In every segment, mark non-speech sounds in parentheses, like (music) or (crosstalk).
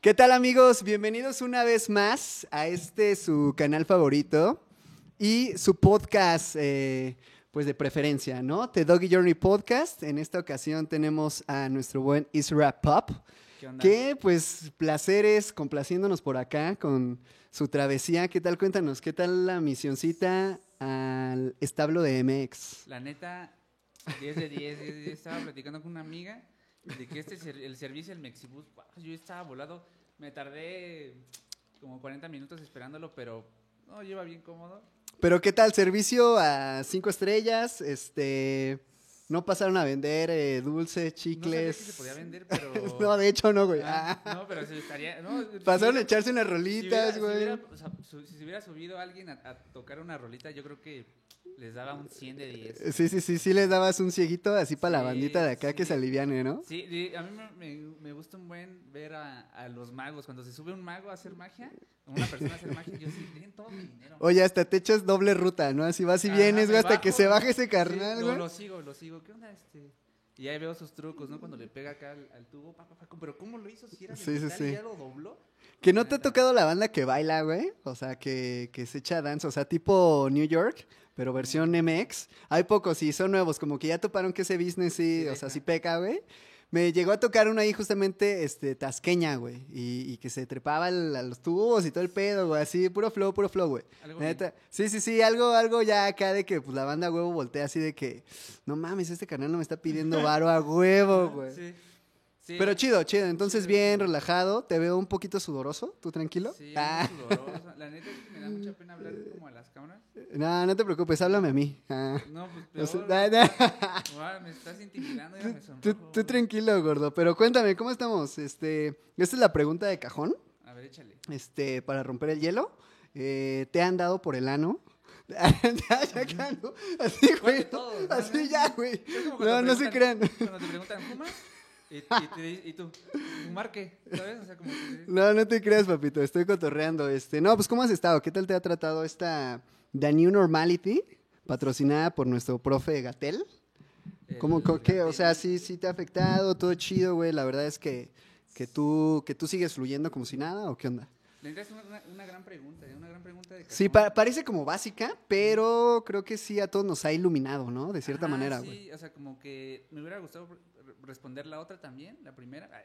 ¿Qué tal amigos? Bienvenidos una vez más a este su canal favorito y su podcast eh, pues de preferencia, ¿no? The Doggy Journey Podcast. En esta ocasión tenemos a nuestro buen Isra Pop, que pues placeres complaciéndonos por acá con su travesía. ¿Qué tal? Cuéntanos, ¿qué tal la misioncita al establo de MX? La neta, 10 de 10, 10 de 10. Estaba platicando con una amiga de que este el servicio del Mexibus, yo estaba volado. Me tardé como 40 minutos esperándolo, pero no, lleva bien cómodo. Pero ¿qué tal? Servicio a cinco estrellas, este... No pasaron a vender eh, dulces, No sabía chicles. que se podía vender, pero... (laughs) no, de hecho no, güey. Ah, Ah. no, pero se estaría... No, Pasaron a echarse unas hubiera- rolitas, si güey. hubiera- o sea, su- si se hubiera subido alguien a, a tocar una rolita, yo creo que les daba un 100 de 10. Sí, sí, sí, sí les dabas un cieguito así para la bandita de acá que se aliviane, ¿no? Sí, a mí me, me- gusta un buen ver a, a los magos. Cuando se sube un mago a hacer magia, una persona a hacer magia, yo sí, tienen todo mi dinero. Oye, hasta te echas doble ruta, ¿no? Así vas y Ajá, vienes, güey, hasta bajo, que se ¿no? baje ese carnal, güey. lo sigo, lo sigo. ¿Qué onda este? Y ahí veo sus trucos, ¿no? Cuando le pega acá al, al tubo, pa, pa, pa, pero ¿cómo lo hizo? Si era de Sí, metal ya lo dobló. Que no te ha tocado la banda que baila, güey. O sea, que, que se echa dance, o sea, tipo New York, pero versión MX. Hay pocos y son nuevos, como que ya toparon que ese business sí, Sí, o sea, sí peca, güey. Me llegó a tocar uno ahí justamente, este, tasqueña, güey. Y, y que se trepaba a los tubos y todo el pedo, güey. Así, puro flow, puro flow, güey. Neta. Sí, sí, sí, algo, algo ya acá de que pues la banda huevo voltea así de que, no mames, este canal no me está pidiendo varo a huevo, (laughs) güey. Sí. Sí. Pero chido, chido. Entonces, bien, relajado. Te veo un poquito sudoroso. ¿Tú tranquilo? Sí, Ah, sudoroso. La neta es que me da mucha pena hablar (laughs) como a las cámaras. no, no te preocupes, háblame a mí. Ah. No, pues peor. da- (laughs) da- Guau, me estás intimidando, me Tú, sonrojo. tú tranquilo, gordo. Pero cuéntame, ¿cómo estamos? Este, esta es la pregunta de cajón. A ver, échale. Este, para romper el hielo. Eh, ¿Te han dado por el ano? (laughs) ya, ya, ¿no? Así, ¿Cuál güey. No, Así no, ya, no. güey. No, no se crean. Cuando te preguntan, ¿fumas? Y, y, te di- y tú, ¿fumar qué? ¿Sabes? O sea, como que... No, no te creas, papito. Estoy cotorreando. Este, no, pues, ¿cómo has estado? ¿Qué tal te ha tratado esta The New Normality? Patrocinada por nuestro profe Gatel. ¿Cómo, qué? O sea, sí, sí te ha afectado, todo chido, güey. La verdad es que, que, tú, que tú sigues fluyendo como si nada, ¿o qué onda? Es una, una- una gran pregunta, ¿eh? una gran pregunta de Sí, pa- parece como básica, pero creo que sí a todos nos ha iluminado, ¿no? De cierta Ajá, manera, sí, güey. o sea, como que me hubiera gustado responder la otra también, la primera. Ay,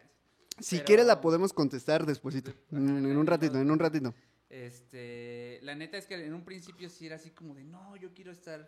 Si pero- quieres la podemos contestar despuesito, Ajá, en, un ratito, en un ratito. Este, la neta es que en un principio sí era así como de, no, yo quiero estar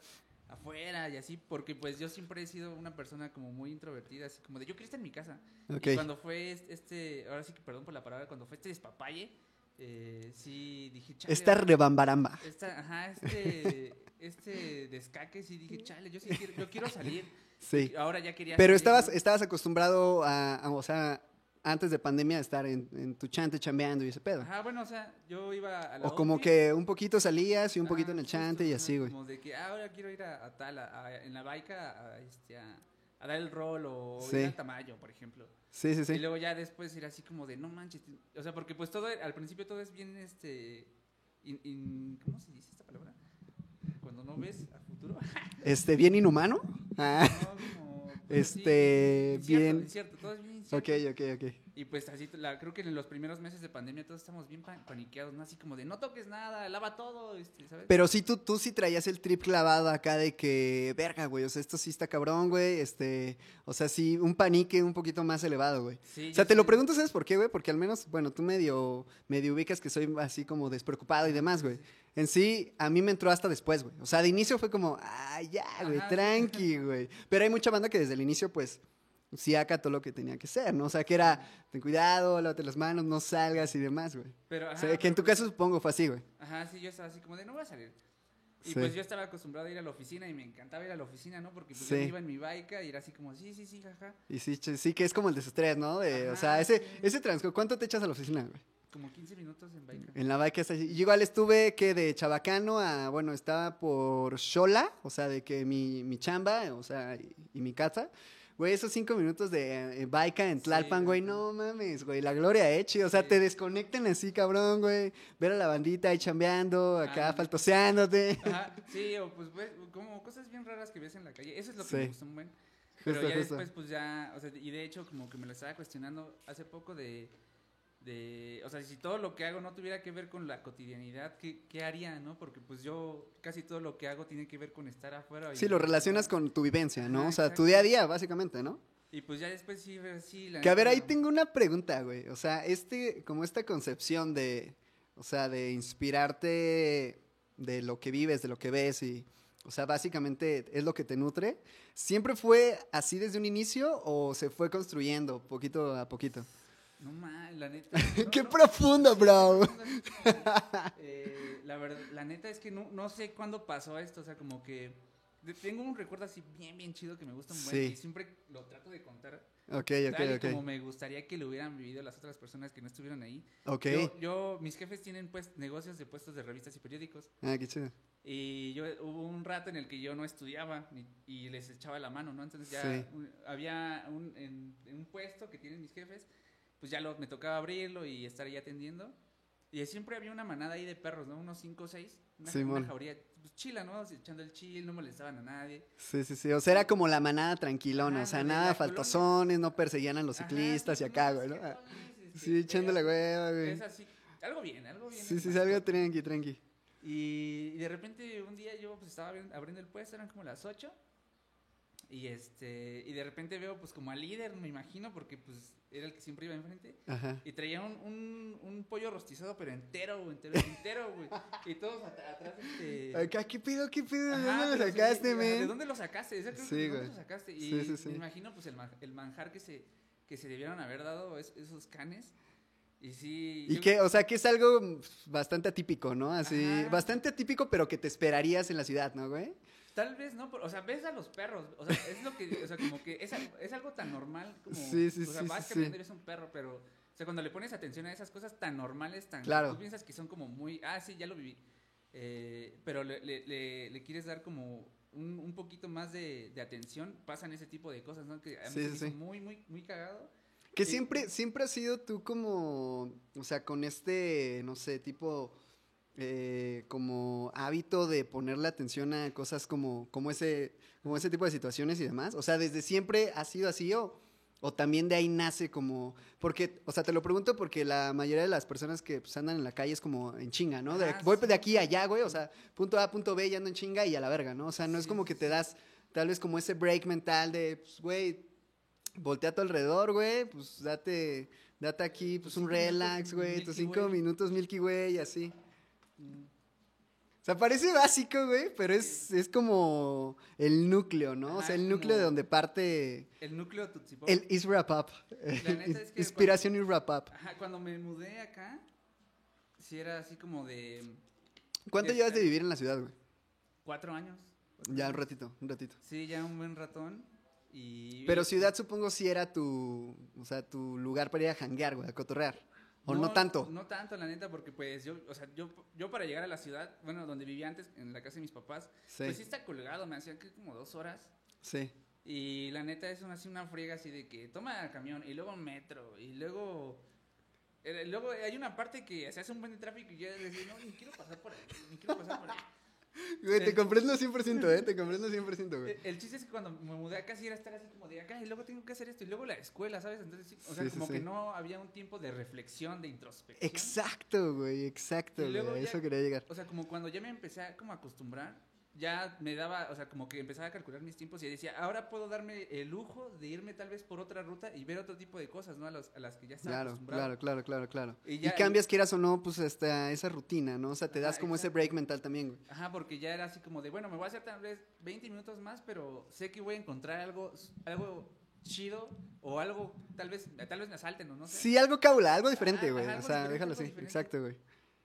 afuera y así, porque pues yo siempre he sido una persona como muy introvertida, así como de, yo quiero estar en mi casa. Y cuando fue es- este, ahora sí que perdón por la palabra, cuando fue este despapalle, eh, sí dije, chale. Esta rebambaramba. esta- ajá, este, este descaque, sí dije, chale, yo sí quiero, yo quiero salir. (laughs) Sí. Y Ahora ya quería Pero estabas, estabas acostumbrado a, a, o sea, antes de pandemia a estar en, en tu chante chambeando y ese pedo. Ajá, bueno, o sea, yo iba a la O como que un poquito salías y un Ajá, poquito en el justo, chante y ajá, así, güey. Como de que ah, ahora quiero ir a, a tal, a- en la baica, a, este, a, a dar el rol o Sí. ir al Tamayo, por ejemplo. Sí, sí, Y sí. luego ya después ir así como de, no manches, o sea, porque pues todo, al principio todo es bien, este, in- in- ¿cómo se dice esta palabra? Cuando no ves a futuro. Este, bien inhumano. (laughs) Ah, No, como, sí, Este, bien. incierto, todo es bien (laughs) ok, ok, ok. Y pues así, la, creo que en los primeros meses de pandemia todos estamos bien pa- paniqueados, ¿no? Así como de, no toques nada, lava todo, este, ¿sabes? Pero sí, tú, tú sí traías el trip clavado acá de que, verga, güey, o sea, esto sí está cabrón, güey, este, o sea, sí, un panique un poquito más elevado, güey. Sí, O sea, te lo pregunto, ¿sabes por qué, güey? Porque al menos, bueno, tú medio, medio ubicas que soy así como despreocupado y demás, güey. En sí, a mí me entró hasta después, güey. O sea, de inicio fue como, ah, ya, güey, Ajá, tranqui, güey. Pero hay mucha banda que desde el inicio, pues, sí acató lo que tenía que ser, ¿no? O sea, que era, ten cuidado, lávate las manos, no salgas y demás, güey. Pero, O ajá, sea, que en tu caso supongo fue así, güey. Ajá, sí, yo estaba así como de, no voy a salir. Y Sí. pues yo estaba acostumbrado a ir a la oficina y me encantaba ir a la oficina, ¿no? Porque pues Sí. yo iba en mi bike y era así como, sí, sí, sí, jaja. Y sí, sí que es como el desestrés, ¿no? De, o sea, Ajá, ese, sí. ese transcurso, ¿cuánto te echas a la oficina, güey? Como 15 minutos en bike. En la bike hasta allí. Yo igual estuve que de Chabacano a, bueno, estaba por Xola, o sea, de que mi, mi chamba, o sea, y, y mi casa, Güey, esos cinco minutos de eh, Baika en Sí, Tlalpan, güey, no mames, güey, la gloria hecha. O sea, Sí. te desconectan así, cabrón, güey. Ver a la bandita ahí chambeando, acá Ah. faltoseándote. Ajá, (laughs) sí, o pues como cosas bien raras que ves en la calle. Eso es lo que Sí. me gustó un buen. Pero Justo, ya justo. después, pues ya, o sea, y de hecho, como que me lo estaba cuestionando hace poco de, de, o sea, si todo lo que hago no tuviera que ver con la cotidianidad, ¿qué, qué haría, no? Porque pues yo, casi todo lo que hago tiene que ver con estar afuera. y- Sí, lo relacionas con tu vivencia, ¿no? O sea, tu día a día, básicamente, ¿no? Y pues ya después sí, sí, la Que a ver, ahí tengo una pregunta, güey. O sea, este, como esta concepción de, o sea, de inspirarte de lo que vives, de lo que ves y, o sea, básicamente es lo que te nutre. ¿Siempre fue así desde un inicio o se fue construyendo poquito a poquito? No mal, la neta. (laughs) no, ¡Qué no, profundo, bro! (laughs) Eh, la verdad, la neta es que no, no sé cuándo pasó esto, o sea, como que tengo un recuerdo así bien, bien chido que me gusta un buen Sí. y siempre lo trato de contar Ok, tal y ok, como ok. me gustaría que lo hubieran vivido las otras personas que no estuvieron ahí. Ok. Yo, yo- mis jefes tienen pues negocios de puestos de revistas y periódicos Ah, qué chido. y yo hubo un rato en el que yo no estudiaba ni- y les echaba la mano, ¿no? Entonces ya Sí. un- había un, en, en un puesto que tienen mis jefes, pues ya lo, me tocaba abrirlo y estar ahí atendiendo. Y siempre había una manada ahí de perros, ¿no? Unos cinco o seis. Una, Simón. una jauría, pues chila, ¿no? Echando el chill, no molestaban a nadie. Sí, sí, sí. O sea, era como la manada tranquilona. Ajá, o sea, la nada la faltosones, no perseguían a los Ajá, ciclistas sí, y acá, güey, ¿no? todo bien, este, Sí, echándole pero hueva, güey. Es así, algo bien, algo bien. Sí, sí, sí, algo tranqui, tranqui. Y, y de repente un día yo pues estaba abri- abriendo el puesto, eran como las 8. Y este y de repente veo pues como al líder, me imagino, porque pues era el que siempre iba enfrente. Ajá. Y traía un, un, un pollo rostizado, pero entero, güey, entero, (laughs) entero, güey. Y todos at- atrás, este... Acá, ¿qué pido, qué pido? ¿De dónde lo sí, sacaste, ¿De dónde lo sacaste? Esa creo que Sí, ¿de dónde lo sacaste? Y Sí, sí, sí. me imagino pues el, el manjar que se, que se debieron haber dado es- esos canes. Y sí... Y que, o sea, que es algo bastante atípico, ¿no? Así, Ajá. bastante atípico, pero que te esperarías en la ciudad, ¿no, güey? Tal vez no, pero, o sea, ves a los perros, o sea, es lo que, o sea, como que es, es algo tan normal como, Sí, sí, o sea, sí, vas caminando ves un perro, pero, o sea, cuando le pones atención a esas cosas tan normales, tan, Claro. tú piensas que son como muy, ah, sí, ya lo viví, eh, pero le, le- le- le quieres dar como un, un poquito más de, de atención, pasan ese tipo de cosas, ¿no? Que a mí Sí, se sí, me hizo muy, muy, muy cagado. Que Sí. siempre, siempre has sido tú como, o sea, con este, no sé, tipo, eh, como hábito de ponerle atención a cosas como, como ese, como ese tipo de situaciones y demás. O sea, desde siempre ha sido así o, o también de ahí nace como, porque, o sea, te lo pregunto porque la mayoría de las personas que pues, andan en la calle es como en chinga, ¿no? De, Ah, voy sí. de aquí a allá, güey, o sea, punto A, punto B, y ando en chinga y a la verga, ¿no? O sea, no es como que te das tal vez como ese break mental de, pues, güey, voltea a tu alrededor, güey, pues date, date aquí, pues un relax, güey, tus cinco minutos Milky Way, y así. O sea, parece básico, güey, pero es, es como el núcleo, ¿no? o sea, el núcleo de donde parte El núceo Tootsie Pop. el Is Wrap Up. La neta es que (laughs) Inspiración y Wrap Up. Ajá, cuando me mudé acá, sí era así como de ¿Cuánto llevas de vivir en la ciudad, güey? cuatro años. cuatro Ya un ratito, un ratito. Sí, ya un buen ratón. Y, Pero ciudad supongo sí era tu, o sea, tu lugar para ir a janguear, güey, a cotorrear. O no, tanto. No tanto, la neta, porque pues yo, o sea, yo, yo para llegar a la ciudad, bueno, donde vivía antes, en la casa de mis papás, Sí, pues sí está colgado, me hacían que como dos horas. sí. Y la neta es una, así una friega así de que toma camión y luego metro y luego... eh, Luego hay una parte que se hace un buen de tráfico y yo decía, no, ni quiero pasar por ahí, ni quiero pasar por ahí. Güey, te comprendo 100%, ¿eh? Te comprendo 100%, güey. El, chiste es que cuando me mudé acá sí era estar así como de acá y luego tengo que hacer esto y luego la escuela, ¿sabes? Entonces, sí, o sea, Sí, como sí. que no había un tiempo de reflexión, de introspección. Exacto, güey, exacto, Y güey. eso quería llegar. O sea, como cuando ya me empecé a como acostumbrar, ya me daba, o sea, como que empezaba a calcular mis tiempos y decía, ahora puedo darme el lujo de irme tal vez por otra ruta y ver otro tipo de cosas, ¿no? A, los- a las que ya estaba Claro, claro, claro, claro, claro. Y Y, ya- cambias, quieras o no, pues hasta esa rutina, ¿no? O sea, te das Ajá, como ese break mental también, güey. Ajá, porque ya era así como de, bueno, me voy a hacer tal vez 20 minutos más, pero sé que voy a encontrar algo, algo chido o algo, tal vez, tal vez me asalten o no sé. Sí, algo cabula, algo diferente, güey. O sea, diferente, déjalo así. diferente. Exacto, güey.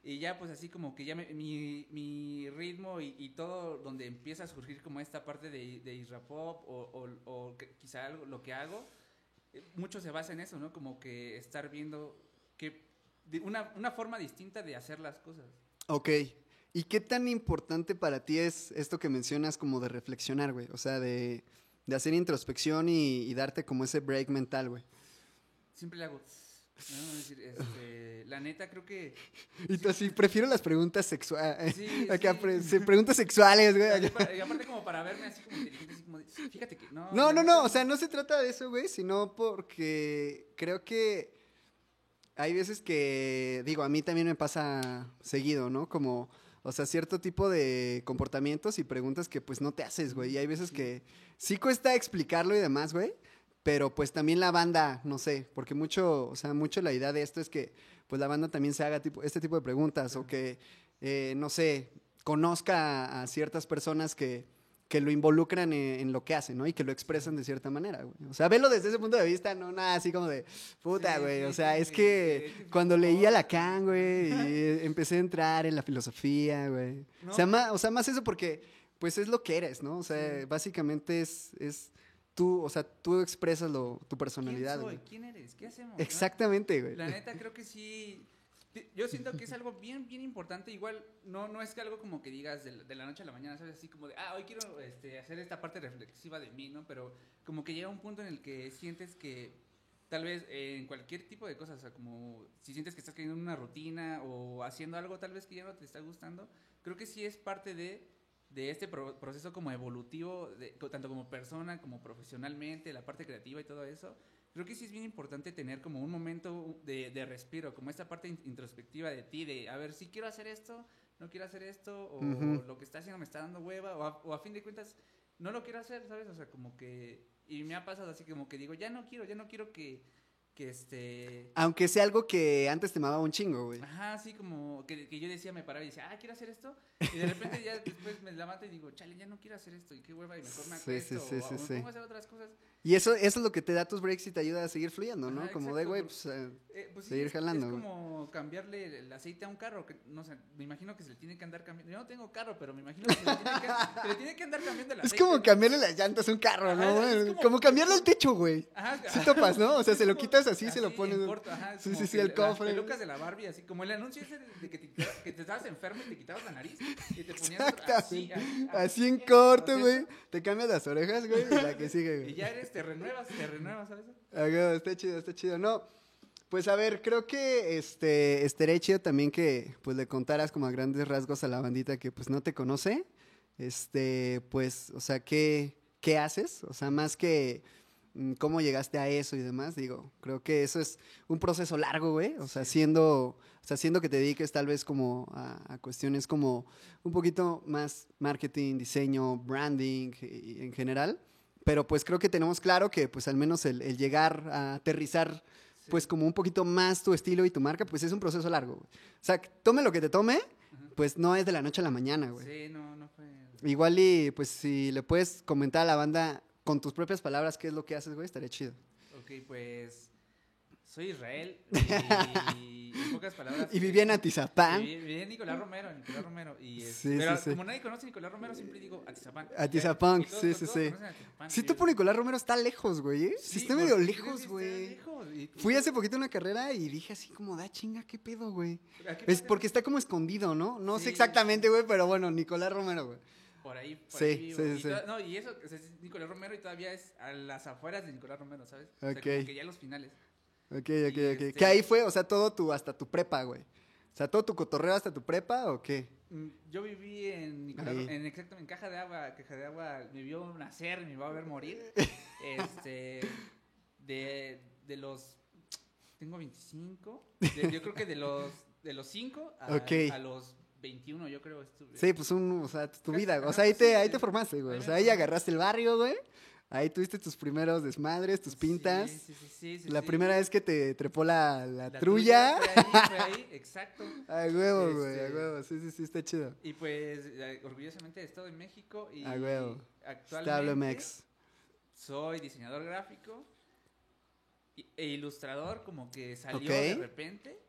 Y ya pues así como que ya me- mi, mi ritmo y, y todo donde empieza a surgir como esta parte de, de Isra Pop o, o- o quizá algo, lo que hago, eh, mucho se basa en eso, ¿no? Como que estar viendo que una, una forma distinta de hacer las cosas. Ok. ¿Y qué tan importante para ti es esto que mencionas como de reflexionar, güey? O sea, de, de hacer introspección y, y darte como ese break mental, güey. Siempre le hago. No, es decir, este, la neta creo que. Y tú así, prefiero las preguntas sexuales. Sí, (laughs) sí, preguntas sexuales, güey. Y aparte- y aparte como para verme así como inteligente, así como de, fíjate que no. No, no, no, o sea, no se trata de eso, güey, sino porque creo que hay veces que, digo, a mí también me pasa seguido, ¿no? Como, o sea, cierto tipo de comportamientos y preguntas que pues no te haces, güey. Y hay veces que sí cuesta explicarlo y demás, güey, pero pues también la banda, no sé, porque mucho, o sea, mucho la idea de esto es que pues la banda también se haga tipo, este tipo de preguntas o que, eh, no sé, conozca a, ciertas personas que, que lo involucran en, en lo que hacen, ¿no? Y que lo expresan de cierta manera, güey. O sea, velo desde ese punto de vista, no nada así como de, puta, güey. o sea, es que cuando leía. Lacan, güey, y empecé a entrar en la filosofía, güey. O, sea, más, o sea, más eso porque, pues, es lo que eres, ¿no? O sea, básicamente es, es tú, o sea, tú expresas lo, tu ¿Quién personalidad, soy? güey. ¿Quién eres? ¿Qué hacemos? Exactamente, güey. La neta creo que sí. Yo siento que es algo bien, bien importante. Igual no, no es que algo como que digas de, la- de la noche a la mañana, ¿sabes? Así como de, ah, hoy quiero este, hacer esta parte reflexiva de mí, ¿no? Pero como que llega un punto en el que sientes que tal vez eh, en cualquier tipo de cosas, o sea, como si sientes que estás cayendo en una rutina o haciendo algo tal vez que ya no te está gustando, creo que sí es parte de, de este pro- proceso como evolutivo, de- tanto como persona, como profesionalmente, la parte creativa y todo eso. Creo que sí es bien importante tener como un momento de, de respiro, como esta parte in- introspectiva de ti, de a ver si quiero hacer esto, no quiero hacer esto, o Ujú. lo que está haciendo me está dando hueva, o a, o a fin de cuentas no lo quiero hacer, ¿sabes? O sea, como que, y me ha pasado así como que digo, ya no quiero, ya no quiero que, que este... Aunque sea algo que antes te mamaba un chingo, güey. Ajá, así como que, que yo decía, me paraba y decía, ah, quiero hacer esto. Y de repente ya después me levanto y digo, chale, ya no quiero hacer esto. Y qué hueva, y mejor me Sí, sí, sí, o, sí, me pongo a hacer otras cosas. Y eso, eso es lo que te da tus breaks y te ayuda a seguir fluyendo, ¿no? Ajá, Como exacto, de, güey, pues... eh, Eh, pues Seguir es, jalando, es como cambiarle el aceite a un carro. Que, no sé, me imagino que se le tiene que andar cambiando. Yo no tengo carro, pero me imagino que se le tiene que, se le tiene que andar cambiando el Es aceite. como ¿no? cambiarle las llantas a un carro, ¿no? Ajá, es como- como... cambiarle el techo, güey. Ajá, Sí topas, ¿no? O sea, se lo como- quitas así, se lo pones... corto, ajá, es Sí, como sí, sí, el las cofre. pelucas de la Barbie, así como el anuncio ese de que te, que te estabas enfermo y te quitabas la nariz y te ponías así, Así en corto, güey. Te cambias las orejas, güey, y la que sigue, Y güey. ya eres, te renuevas, te renuevas, ¿sabes? Ah, está chido, está chido. No, pues a ver, creo que este estaría chido también que pues le contaras como a grandes rasgos a la bandita que pues no te conoce. Este, pues, o sea, ¿qué, qué haces? O sea, más que cómo llegaste a eso y demás, digo, creo que eso es un proceso largo, güey. O sea, siendo, o sea, siendo que te dediques tal vez como a, a cuestiones como un poquito más marketing, diseño, branding y- y en general. Pero pues creo que tenemos claro que pues al menos el, el llegar a aterrizar Sí. pues como un poquito más tu estilo y tu marca, pues es un proceso largo. güey. O sea, tome lo que te tome, pues no es de la noche a la mañana, güey. Sí, no, no fue. Igual y pues si le puedes comentar a la banda con tus propias palabras qué es lo que haces, güey, estaría chido. Ok, pues. Soy Israel (laughs) y, en pocas palabras. Y vivía en Atizapán. Viví, viví en Nicolás Romero, en Nicolás Romero. Y es- Sí, pero sí, sí. como nadie conoce a Nicolás Romero, siempre digo Atizapán. Atizapán, Y todos- sí, sí, sí. Atizapán, Sí, y tú por Nicolás Romero está lejos, güey, ¿eh? Sí, está medio lejos, güey. y- Fui hace poquito a una carrera y dije así como, da chinga, qué pedo, güey. ¿A qué Es porque está como escondido, ¿no? No sé exactamente, güey, pero bueno, Nicolás Romero, güey. Por ahí, por Sí, ahí sí, Y sí. No, y eso es Nicolás Romero y todavía es a las afueras de Nicolás Romero, ¿sabes? O sea, como que ya los finales. Ok, ok, Y ok. este- Que ahí fue, o sea, todo tu, hasta tu prepa, güey. O sea, todo tu cotorreo hasta tu prepa, ¿o qué? Mm, Yo viví en Nicolás, en exacto, en Caja de Agua, Caja de Agua, me vio nacer, me vio a ver morir. (laughs) este, de, de los, tengo 25, de- yo creo que de los, de los 5 a, Ok. a los 21, yo creo estuve. Sí, pues un, o sea, tu vida, o sea, ahí te, ahí te formaste, güey. O sea, ahí agarraste el barrio, güey. Ahí tuviste tus primeros desmadres, tus pintas. Sí, sí, sí, La primera vez que te trepó la, la, La trulla. Fue ahí, fue ahí, (laughs) exacto. A huevo, güey, a Este- huevo. Sí, sí, sí, está chido. Y pues, eh, orgullosamente he estado en México y A huevo. actualmente soy diseñador gráfico e ilustrador, como que salió de repente.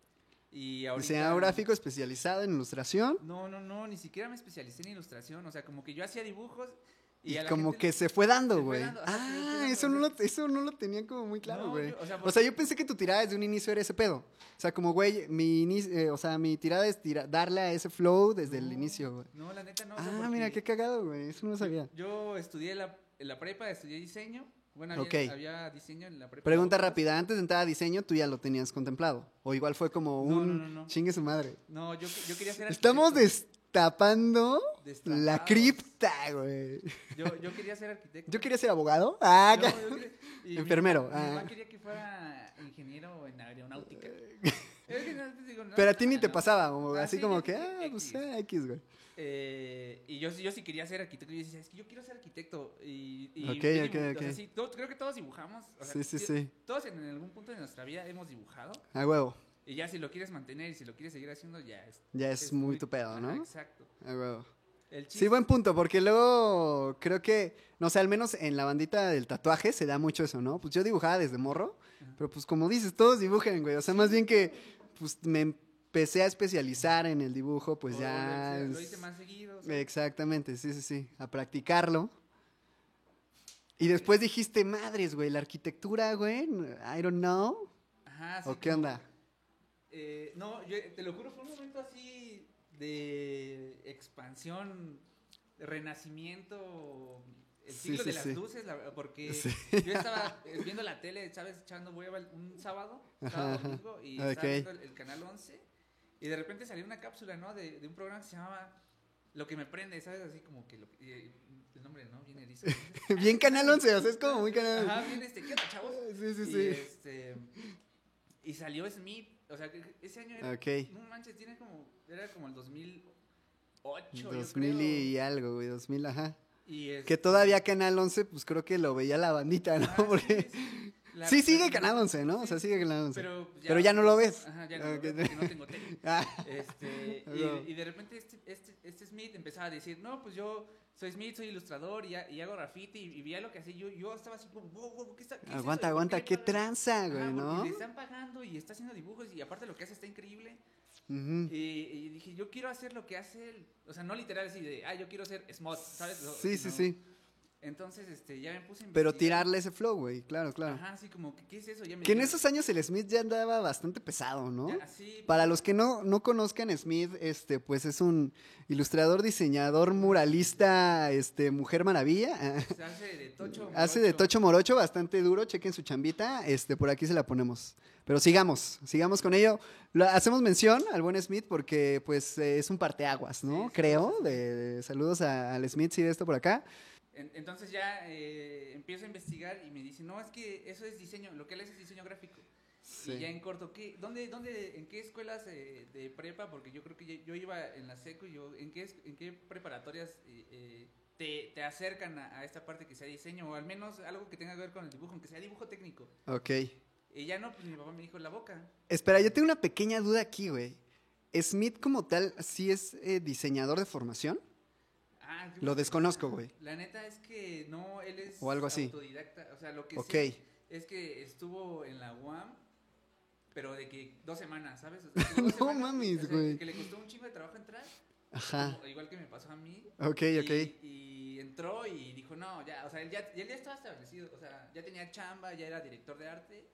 Y ahorita, Diseñador gráfico especializado en ilustración. No, no, no, ni siquiera me especialicé en ilustración. O sea, como que yo hacía dibujos y, Y, como que le- se fue dando, güey. dando, ajá, se fue Ah, eso o no, sea- lo, eso no lo tenía como muy claro, No, güey. yo- o sea, O por- sea, yo pensé que tu tirada desde un inicio era ese pedo. O sea, como, güey, mi, eh, o sea, mi tirada es tira- darle a ese flow desde el No, inicio, güey. No, la neta no. o sea, Ah, mira, porque qué cagado, güey. Eso no sabía. Yo estudié la la prepa estudié diseño. Bueno, había, Ok. había diseño en la prepa. Pregunta rápida, antes de entrar a diseño, tú ya lo tenías contemplado. O igual fue como No, un no, no, no. chingue su madre. No, yo, yo quería ser Estamos arquitecto. destapando la Destapados. cripta, güey. Yo, yo quería ser arquitecto. Yo quería ser abogado. Ah, quería- y mi (laughs) Enfermero, Mi, ah. mamá quería que fuera ingeniero en aeronáutica. (laughs) Pero a ti ni te pasaba, Ah, así sí, como que, ah, pues X. ah, X, güey. Eh, y yo, sí- yo sí quería ser arquitecto. Y yo decía, es que yo quiero ser arquitecto. Y, y Ok, ok, dibu- o sea, ok. sí, to- creo que todos dibujamos. o sea, Sí, sí, sí. Todos en algún punto de nuestra vida hemos dibujado. A huevo. Y ya si lo quieres mantener y si lo quieres seguir haciendo, ya es. Ya es muy tu pedo, Ajá, ¿no? Exacto. A huevo. Sí, buen punto, porque luego creo que, no sé, al menos en la bandita del tatuaje se da mucho eso, ¿no? Pues yo dibujaba desde morro, pero pues como dices, todos dibujan, güey. O sea, más bien que, pues me empecé a especializar en el dibujo, pues ya... Lo, hice más seguido. o sea, Exactamente, sí, sí, sí. A practicarlo. Y después dijiste, madres, güey, la arquitectura, güey, I don't know. Ajá, sí, ¿O qué onda? Eh, no, yo te lo juro, fue un momento así de expansión, renacimiento, el ciclo sí, de las sí. luces, la- porque yo estaba viendo la tele, ¿sabes? Echando hueva un sábado, sábado, ajá. domingo, y estaba viendo el, el canal 11, y de repente salió una cápsula, ¿no? De, de un programa que se llamaba Lo que me prende, ¿sabes? Así como que lo eh, el nombre, ¿no? Bien erizo. (laughs) Bien Canal 11, o sea, es como muy Canal Ajá, bien este, ¿qué onda, chavos? Sí, sí, y, sí. este, y salió Smith, o sea, ese año era, Ok. no manches, tiene como, era como el 2008, yo 2000 creo. y algo, güey, 2000, ajá. Y este- Que todavía Canal 11, pues creo que lo veía la bandita, ¿no? Ah, sí, Porque... sí. La- Sí, sigue Canal 11, ¿no? O sea, sigue Canal 11. Pero ya, Pero ya no lo ves. Ajá, ya no lo Ok. veo porque no tengo tele. (laughs) Ah, Este, (laughs) y, y de repente este, este, este Smith empezaba a decir, no, pues yo soy Smith, soy ilustrador y, ha- y hago graffiti y, y veía lo que hacía. Yo, yo estaba así como, wow, wow, ¿qué está? qué es aguanta, ¿Y por qué aguanta, qué pagan?" tranza, güey, ¿no? Le están pagando y está haciendo dibujos y aparte lo que hace está increíble. Y, y dije, yo quiero hacer lo que hace él. O sea, no literal así de, ah, yo quiero ser Smot, ¿sabes? Sí, sí, sí. Entonces, este, ya me puse a Pero tirarle ese flow, güey, claro, claro. Ajá, así como, ¿qué, qué es eso? Ya me Que en esos años el Smith ya andaba bastante pesado, ¿no? ya, así, Para los que no, no conozcan Smith, este, pues es un ilustrador, diseñador, muralista, este, mujer maravilla. se (laughs) hace de tocho. Hace de morocho. tocho morocho bastante duro, chequen su chambita, este, por aquí se la ponemos. Pero sigamos, sigamos con ello. Lo- hacemos mención al buen Smith porque pues eh, es un parteaguas, ¿no? Sí, sí, Creo. sí, sí. De, de- saludos a- al Smith, si ve esto por acá. En- Entonces ya eh, empiezo a investigar y me dice, no, es que eso es diseño, lo que él hace es diseño gráfico. Y ya en corto, ¿qué, dónde, dónde, ¿en qué escuelas eh, de prepa? Porque yo creo que yo, iba en la seco y yo, ¿en qué, en qué preparatorias eh, eh, te, te acercan a, a esta parte que sea diseño? O al menos algo que tenga que ver con el dibujo, aunque sea dibujo técnico. Ok. Y ya no, pues mi papá me dijo la boca. Espera, yo tengo una pequeña duda aquí, güey. ¿Smith como tal sí es eh, diseñador de formación? Lo desconozco, güey. La neta es que no, él es O algo así. autodidacta. O sea, lo que Ok. sí es que estuvo en la UAM, pero de que dos semanas, ¿sabes? O sea, (laughs) No semanas, mames, o sea, güey. Que le costó un chingo de trabajo entrar, Ajá. como- igual que me pasó a mí. Ok, y, ok. Y entró y dijo, no, ya, o sea, él ya, él ya estaba establecido, o sea, ya tenía chamba, ya era director de arte.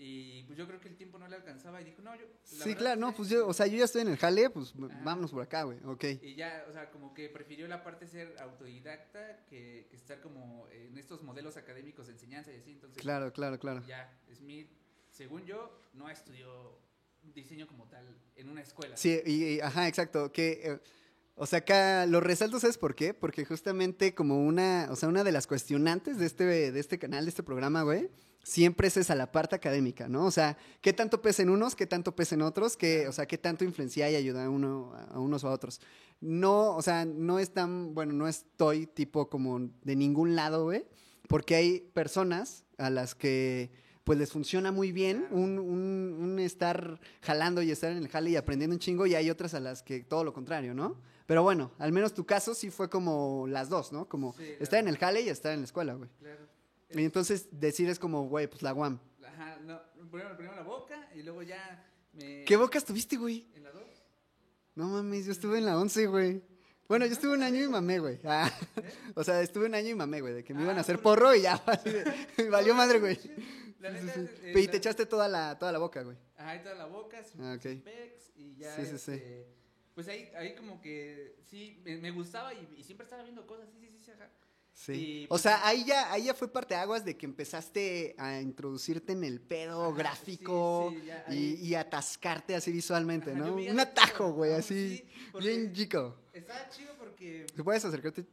Y pues yo creo que el tiempo no le alcanzaba y dijo, no, yo. la Sí, claro, no, pues yo, o sea, yo ya estoy en el jale, pues vámonos por acá, güey. Ok. Y ya, o sea, como que prefirió la parte de ser autodidacta que, que estar como en estos modelos académicos de enseñanza y así. Entonces, Claro, claro, claro. ya, Smith, según yo, no estudió diseño como tal en una escuela. Sí, y, y- ajá, exacto. Que, eh, o sea, acá lo resalto, ¿sabes por qué? Porque justamente como una, o sea, una de las cuestionantes de este, de este canal, de este programa, güey, siempre es esa la parte académica, ¿no? O sea, ¿qué tanto pesa en unos, qué tanto pesa en otros? ¿Qué, o sea, qué tanto influencia y ayuda a, uno, a unos o a otros? No, o sea, no es tan, bueno, no estoy tipo como de ningún lado, güey, porque hay personas a las que pues les funciona muy bien un- un estar jalando y estar en el jale y aprendiendo un chingo y hay otras a las que todo lo contrario, ¿no? Pero bueno, al menos tu caso sí fue como las dos, ¿no? Como Sí, estar claro. en el jale y estar en la escuela, güey. Claro. Y entonces decir es como, güey, pues la UAM. Ajá, no, primero, primero la boca y luego ya me... ¿Qué bocas tuviste, güey? En la dos. No mames, yo estuve en la 11, güey. Bueno, yo estuve un año y mamé, güey. Ah, (laughs) o sea, estuve un año y mamé, güey, de que me iban a Ah, hacer porro y ya, valió madre, güey. La neta sí, eh, Y la- te echaste toda la, toda la boca, güey. Ajá, ahí toda la boca, sin Ah, ok. sin pecs y ya. Sí, sí, sí. Pues ahí, ahí como que sí, me, me gustaba y, y siempre estaba viendo cosas, sí, sí, sí, sí, ajá. Sí. Y, o sea, ahí ya, ahí ya fue parteaguas de que empezaste a introducirte en el pedo Ajá, gráfico sí, sí, ya y, y atascarte así visualmente, Ajá, ¿no? Un atajo, güey, así, bien chico. Estaba chido porque... ¿Te puedes acercarte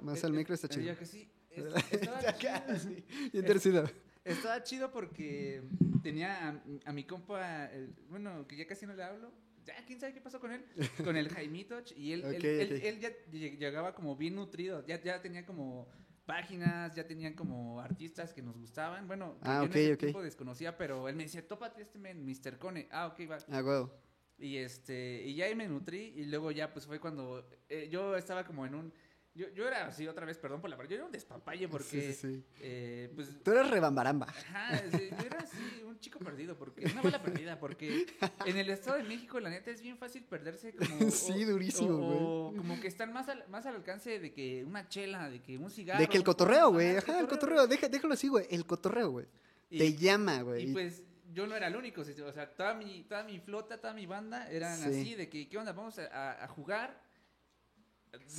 más al micro? Está chido. ya que sí. Es- (laughs) Estaba Acá, chido. sí, bien torcido. Estaba chido porque tenía a, a mi compa, el- bueno, que ya casi no le hablo. Ya, quién sabe qué pasó con él. Con el Jaimito. Y él, (laughs) él- él, él ya lleg- llegaba como bien nutrido. Ya, ya tenía como páginas, ya tenían como artistas que nos gustaban. Bueno, Ah, yo en ese tiempo desconocía, pero él me decía, tópate este men, Mr. Cone. Ah, ok, va. Ah. Y este, y ya ahí me nutrí y luego ya pues fue cuando eh, yo estaba como en un, yo, yo era así otra vez, perdón por la palabra, yo era un despapalle porque, Sí, sí, sí. eh, pues, Tú eres rebambaramba. ajá, sí, yo era así un chico perdido, porque, una bala perdida, porque en el Estado de México la neta es bien fácil perderse como... (laughs) Sí, o- durísimo, o- o como que están más al, más al alcance de que una chela, de que un cigarro. De que el cotorreo, güey. Ajá, el cotorreo. Deja- déjalo así, güey. El cotorreo, güey. Te llama, güey. Y pues yo no era el único, o sea, toda mi, toda mi flota, toda mi banda eran Sí. así de que, ¿qué onda? Vamos a, a- a jugar.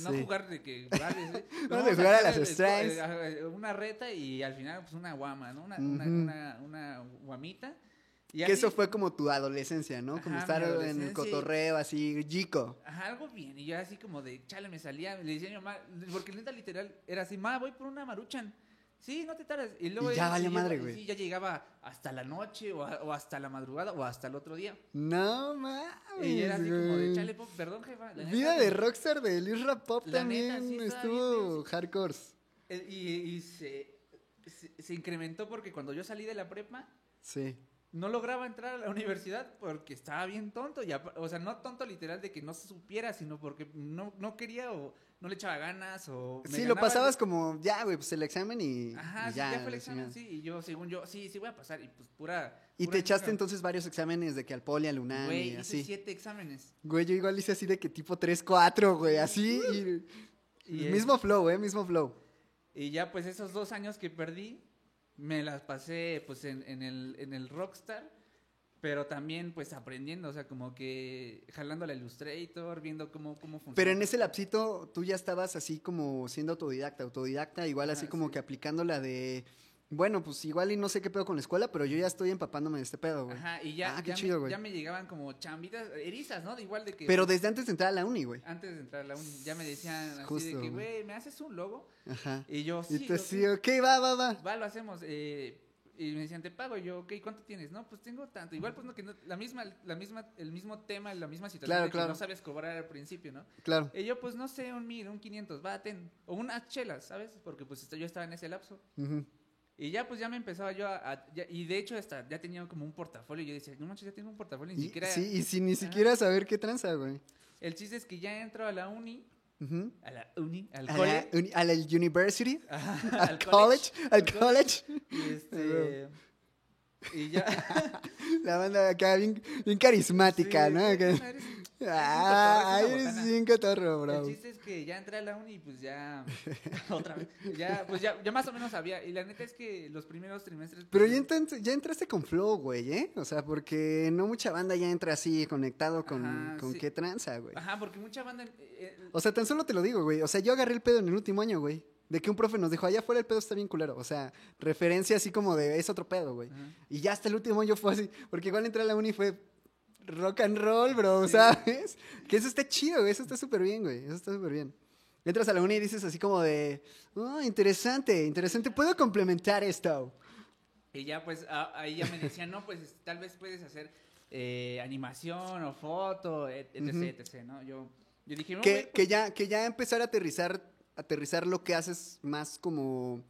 No Sí. jugar de que vale, ¿sí? Vamos a jugar a las strikes. eh, Una reta y al final pues una guama, ¿no? Una, una, una, una guamita. Y Que así- eso fue como tu adolescencia, ¿no? Como estar en el cotorreo, así, chico. Ajá, algo bien. Y yo así como de, chale, me salía. Le decía a mi mamá, porque neta literal era así, ma, voy por una maruchan. Sí, no te tardes. Y luego Y ya yo- madre, güey. Sí, ya llegaba hasta la noche o, a- o hasta la madrugada o hasta el otro día. No mames. Y era así como de, chale, pop, perdón, jefa. la neta, Vida de rockstar de Lisra Pop La también neta, sí, estaba estuvo hardcore. eh, Y, y se, se, se incrementó porque cuando yo salí de la prepa, Sí. No lograba entrar a la universidad porque estaba bien tonto. Y, apa- o sea, no tonto literal de que no se supiera, sino porque no, no quería o no le echaba ganas o... me Sí, lo ganaba pasabas como, ya, güey, pues el examen y, Ajá, y sí, ya, fue el examen, sí. Y yo, según yo, sí, sí voy a pasar. Y pues pura... Y pura te echaste entonces varios exámenes de que al poli, al UNAM Güey, y hice siete exámenes. Güey, yo igual hice así de que tipo 3, 4, güey, así. Y, (laughs) Y, el mismo flow, eh, mismo flow. Y ya pues esos dos años que perdí, me las pasé pues en, en el, en el Rockstar, pero también pues aprendiendo, o sea, como que jalando la Illustrator, viendo cómo, cómo funciona. Pero en ese lapsito tú ya estabas así como siendo autodidacta, autodidacta, igual así Ajá, como sí. que aplicando la de, bueno, pues igual y no sé qué pedo con la escuela, pero yo ya estoy empapándome de este pedo, güey. Ajá, y ya, Ah, qué ya, chido, me, güey. ya me llegaban como chambitas, erizas, ¿no? De igual de que... Pero desde antes de entrar a la uni, güey. Antes de entrar a la uni, ya me decían así Justo, de que, güey. ¿me haces un logo? Ajá. Y yo, Y sí, tú ok". sí, ok, va, va, va. Va, lo hacemos. eh, y me decían, te pago. Y yo, ok, ¿cuánto tienes? No, pues tengo tanto. Igual, pues no, que no- la misma, la misma, el mismo tema, la misma situación Claro, de que claro. no sabes cobrar al principio, ¿no? Claro. Y yo, pues no sé, un mil, un 500, va, ten. O unas chelas, ¿sabes? Porque pues yo estaba en ese lapso. Ujú. Y ya, pues ya me empezaba yo a. a- ya- y de hecho, hasta ya tenía como un portafolio. Y yo decía, no manches, ya tengo un portafolio. Ni Y, siquiera. sí, y sin ni siquiera saber qué tranza, güey. El chiste es que ya entro a la uni. A la uni, al A la, cole. uni- a la university, ajá, al college, al college. Y este. Y ya. (laughs) La banda acá bien, bien carismática, Sí, ¿no? eres- Ah, eres una eres bien cotorro, El bro. chiste es que ya entré a la uni y pues ya (laughs) otra vez. Ya, pues ya, ya más o menos sabía. Y la neta es que los primeros trimestres. Pero pues, ya, entraste- ya entraste con flow, güey, ¿eh? O sea, porque no mucha banda ya entra así conectado con, Ajá, con sí. qué tranza, güey. Ajá, porque mucha banda. eh, eh, O sea, tan solo te lo digo, güey. O sea, yo agarré el pedo en el último año, güey. De que un profe nos dijo, allá afuera el pedo está bien culero. O sea, referencia así como de, es otro pedo, güey. Y ya hasta el último año fue así. Porque igual entré a la uni y fue rock and roll, bro, Sí. ¿sabes? Que eso está chido, güey. Eso está súper bien, güey. Eso está súper bien. Entras a la uni y dices así como de, oh, interesante, interesante. ¿Puedo complementar esto? Y ya pues a- ahí ya me decían, no, pues tal vez puedes hacer eh, animación o foto, et- etc, Ujú. etc, ¿no? Yo, yo dije, no, que, que ya, que ya empezar a aterrizar, aterrizar lo que haces más como,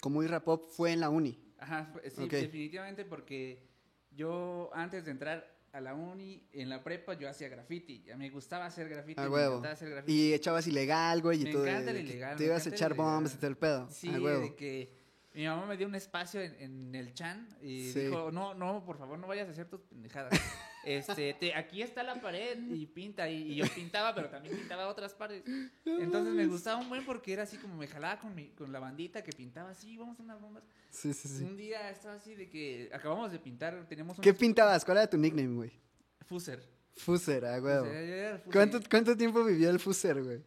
como irra pop fue en la uni. Ajá, sí, definitivamente porque yo antes de entrar a la uni, en la prepa, yo hacía graffiti. Me gustaba hacer graffiti. A me encantaba hacer graffiti. Y echabas ilegal, güey, y Me todo. encanta el ilegal, Te ibas a echar bombas y todo el pedo. Sí, a huevo. de que mi mamá me dio un espacio en, en el chan y Sí. dijo, no, no, por favor, no vayas a hacer tus pendejadas. (laughs) este, te, aquí está la pared y pinta. Y, y yo pintaba, pero también pintaba otras partes. Entonces me gustaba un buen porque era así como me jalaba con, mi, con la bandita que pintaba así, vamos a unas bombas. Sí, sí, sí. Un día estaba así de que acabamos de pintar, teníamos un ¿Qué pintabas? ¿Cuál era tu nickname, güey? fuser. Fuser, a huevo. O sea, yo era el fuser. ¿Cuánto, ¿Cuánto tiempo vivió el Fuser, güey?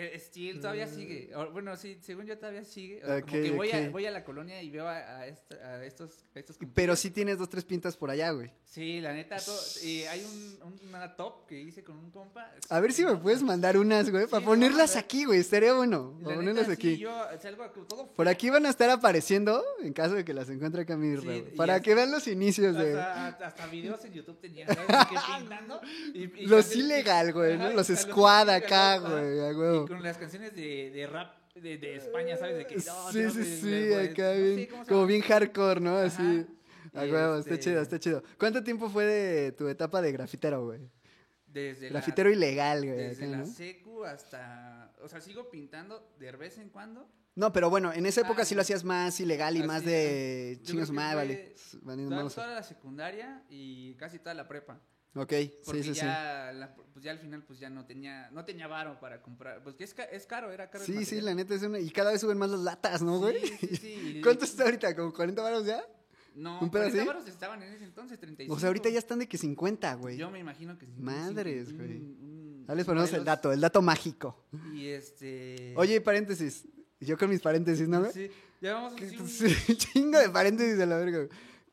Eh, Steel todavía sigue. O, bueno, sí, según yo todavía sigue. O sea, Ok, como que voy, a, ok. voy a la colonia y veo a, a esta- a estos, a estos Pero sí tienes dos, tres pintas por allá, güey. Sí, la neta, todo- y hay un, un- una top que hice con un compa. A ver si me puedes mandar unas, güey, Sí, para a ponerlas aquí, güey. Estaría bueno. Para neta, ponerlas sí, aquí. yo salgo a- todo Por aquí van a estar apareciendo en caso de que las encuentre acá mi Sí, Para hasta- que vean los inicios de. Hasta, hasta videos en YouTube tenía, ¿sabes? De que pintando. Y, y Los ilegal, güey, ¿no? Los a squad acá, güey, a. con las canciones de, de rap de, de España, ¿sabes? De que, no, Sí, sí, sí, acá no sé bien, como bien hardcore, ¿no? Así. A huevo, está este- chido, está chido. ¿Cuánto tiempo fue de tu etapa de grafitero, güey? Desde Grafitero ilegal, güey. Desde acá, la ¿no? secu hasta... O sea, sigo pintando de vez en cuando. No, pero bueno, en esa época Ah, sí lo hacías más ilegal y más de que madre, vale. Toda, toda la secundaria y casi toda la prepa. Ok, Porque sí, sí, sí. ya, la- pues ya al final pues ya no tenía, no tenía varo para comprar. Pues que es, es caro, era caro. Sí, sí, la neta es una. Y cada vez suben más las latas, ¿no, güey? Sí, sí, sí. (laughs) ¿Cuánto está ahorita? ¿Como 40 varos ya? No, ¿Un pedo 40 así? varos estaban en ese entonces, 35. O sea, ahorita ya están de que 50, güey. Yo me imagino que sí. Madres, güey. un ponemos el dato, el dato mágico. Y este. Oye, paréntesis. Yo con mis paréntesis, ¿no, güey? Sí, ya vamos Que- así un- sí, (laughs) chingo de paréntesis a la verga, güey.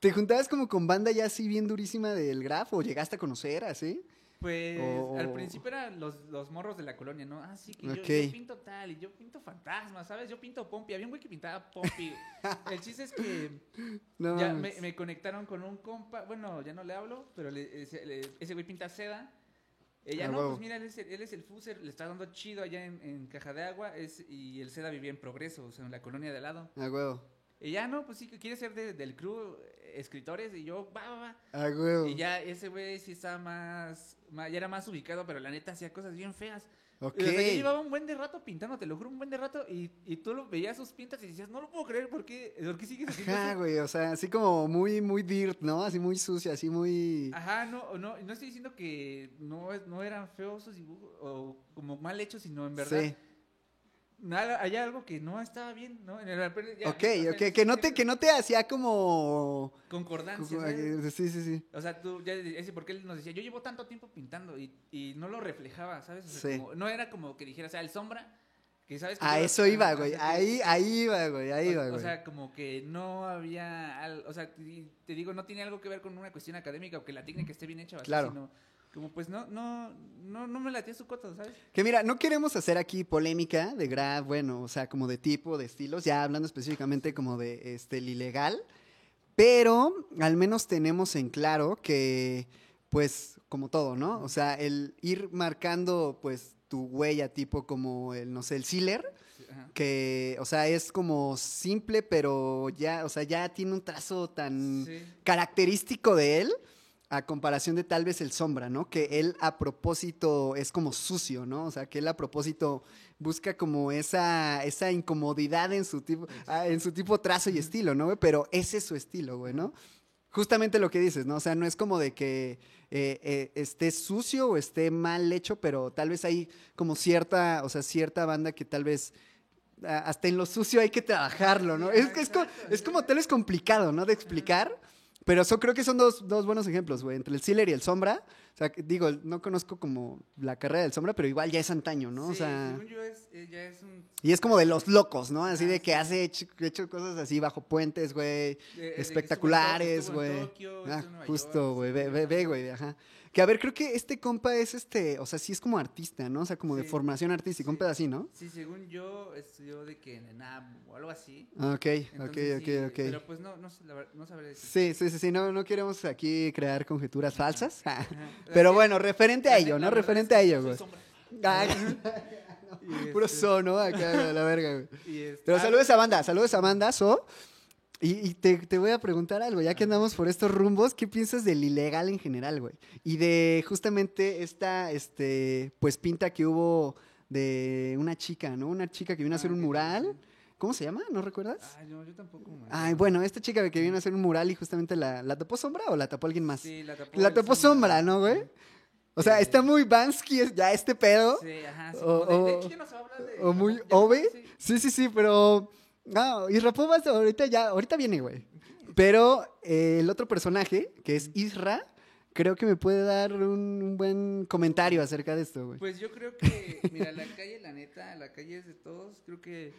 ¿Te juntabas como con banda ya así bien durísima del graf o llegaste a conocer así? Pues al principio eran los, los morros de la colonia, ¿no? Ah, sí, que yo- pinto tal y yo pinto fantasma, ¿sabes? Yo pinto Pompi. Había un güey que pintaba Pompi. (laughs) El chiste es que No, ya me, me conectaron con un compa. Bueno, ya no le hablo, pero le- ese, le- ese güey pinta seda. Ella Ah, no, pues mira, él es, el, él es el fuser, le está dando chido allá en, en Caja de Agua. Es, y el seda vivía en progreso, o sea, en la colonia de al lado. A huevo. Ya no, pues sí, que quiere ser de- del crew, escritores. Y yo, va, va, va. A huevo. Y ya ese güey sí estaba más, más- ya era más ubicado, pero la neta hacía cosas bien feas. Ok. Y, o sea, yo llevaba un buen de rato pintando, te lo juro, un buen de rato, y, y tú lo veías sus pintas y decías, no lo puedo creer, ¿por qué, ¿Por qué sigues haciendo Ajá, eso? güey, o sea, así como muy, muy dirt, ¿no? Así muy sucia, así muy... Ajá, no, no, no estoy diciendo que no, no eran feos sus dibujos, o como mal hechos, sino en verdad, Sí. Nada, hay algo que no estaba bien, ¿no? En el, ya, ok, o ok, que no te, que no te hacía como... Concordancia, ¿sabes? Sí, sí, sí. O sea, tú, ya, ese, porque él nos decía, yo llevo tanto tiempo pintando y, y no lo reflejaba, ¿sabes? O sea, Sí. como- no era como que dijera, o sea, el sombra, que sabes que A eso iba, güey, o ahí, ahí iba, güey, ahí o- iba, o, güey. sea, como que no había, al- o sea, te, te digo, no tiene algo que ver con una cuestión académica o que la técnica esté bien hecha, o Claro. sino como pues no, no, no, no me latía su coto, ¿sabes? Que mira, no queremos hacer aquí polémica de graf, bueno, o sea, como de tipo, de estilos, ya hablando específicamente como de este, el ilegal, pero al menos tenemos en claro que, pues, como todo, ¿no? O sea, el ir marcando, pues, tu huella, tipo como el, no sé, el sealer, Ajá. que, o sea, es como simple, pero ya, o sea, ya tiene un trazo tan Sí. característico de él a comparación de tal vez el sombra, ¿no? Que él a propósito es como sucio, ¿no? O sea, que él a propósito busca como esa, esa incomodidad en su tipo, ah, en su tipo trazo y estilo, ¿no? güey? Pero ese es su estilo, güey, ¿no? Justamente lo que dices, ¿no? O sea, no es como de que eh, eh, esté sucio o esté mal hecho, pero tal vez hay como cierta, o sea, cierta banda que tal vez ah, hasta en lo sucio hay que trabajarlo, ¿no? Es, es, co- exacto, es como tal vez complicado, ¿no? De explicar, pero eso creo que son dos, dos buenos ejemplos, güey, entre el Sealer y el Sombra. O sea, digo, no conozco como la carrera del Sombra, pero igual ya es antaño, ¿no? o sea, según yo es, eh, ya es un... y es como de los locos, ¿no? Así de que hace hecho, hecho cosas así bajo puentes, güey, de que espectaculares, güey. Ah, justo, güey, ve, ve, güey, ajá. Que a ver, creo que este compa es este, o sea, sí es como artista, ¿no? O sea, como de formación artística, un Sí. pedacito, ¿no? Sí, según yo estudió de que en ENAM o algo así. Ah, Ok, ok, Entonces, ok, sí, ok. Pero pues no, no, no sabré decir. Sí, sí, sí, sí, no, no queremos aquí crear conjeturas falsas. Ajá. (laughs) Pero bueno, referente a ello, ¿no? Referente a ello, güey. (laughs) (laughs) Y, Puro este, so, ¿no? Acá, la verga, güey. este- Pero ah, saludos a banda, saludos a banda, so. Y, y te, te voy a preguntar algo, ya que andamos por estos rumbos, ¿qué piensas del ilegal en general, güey? Y de justamente esta, este, pues pinta que hubo de una chica, ¿no? Una chica que vino a hacer ah, un que- mural. ¿Cómo se llama? ¿No recuerdas? Ay, no, yo tampoco. me Ay, bueno, esta chica que vino a hacer un mural y justamente la, ¿la tapó sombra o la tapó alguien más? Sí, la tapó, La tapó sombra, ¿no, güey? O sea, está muy Bansky ya este pedo. Sí, ajá. Sí, O- de, de hecho, ya no se va a hablar de. o muy ove. sí. Sí, sí, sí, pero. No, y Rapova ahorita ya, ahorita viene, güey. Pero eh, el otro personaje, que es Isra, creo que me puede dar un, un buen comentario acerca de esto, güey. Pues yo creo que, mira, la calle, la neta, la calle es de todos. Creo que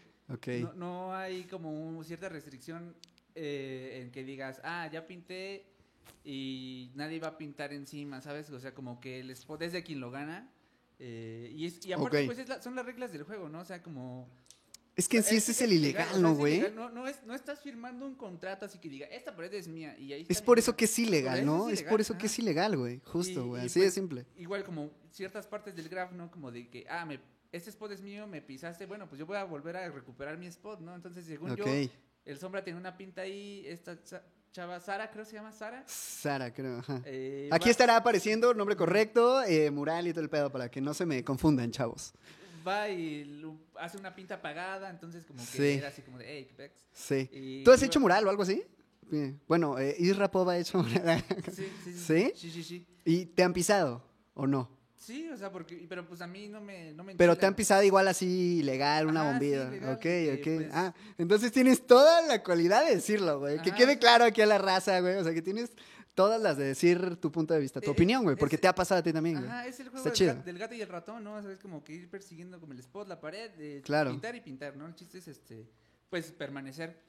no, no hay como un- cierta restricción eh, en que digas, ah, ya pinté y nadie va a pintar encima, ¿sabes? O sea, como que el spot es de quien lo gana. eh, y, es- y aparte, Ok. pues es la- son las reglas del juego, ¿no? O sea, como... Es que en sí ese es el ilegal, ¿no, güey? No, no, es- no estás firmando un contrato así que diga, esta pared es mía y ahí Es por eso que es ilegal, ¿no? es por eso que es ilegal, güey. Justo, güey. Así de pues, simple. Igual como ciertas partes del graph, ¿no? Como de que, ah, me, este spot es mío, me pisaste, bueno, pues yo voy a volver a recuperar mi spot, ¿no? Entonces, según yo, el sombra tiene una pinta ahí, esta cha- chava Sara, creo que se llama Sara. Sara, creo, ajá. eh, Aquí va- estará apareciendo nombre correcto, eh, mural y todo el pedo para que no se me confundan, chavos. Va y hace una pinta apagada, entonces como que Sí. era así como de, hey, qué. Sí. Y- ¿Tú has hecho mural o algo así? Sí. Bueno, eh, Isra Pop ha hecho mural. Sí, sí, sí. (laughs) ¿Sí? Sí, sí, sí. ¿Y te han pisado o no? Sí, o sea, porque, pero pues a mí no me, no me Pero enchila. te han pisado igual así, ilegal, una Ajá, sí, bombilla. ilegal, ok, ok. pues- Ah, entonces tienes toda la cualidad de decirlo, güey. Que quede claro aquí a la raza, güey. O sea, que tienes todas las de decir tu punto de vista, tu Eh, opinión, güey. es- Porque te ha pasado a ti también, güey. Ajá, es el juego Está del, del gato y el ratón, ¿no? O sea, es como que ir persiguiendo como el spot, la pared, de Claro. pintar y pintar, ¿no? El chiste es este, pues permanecer.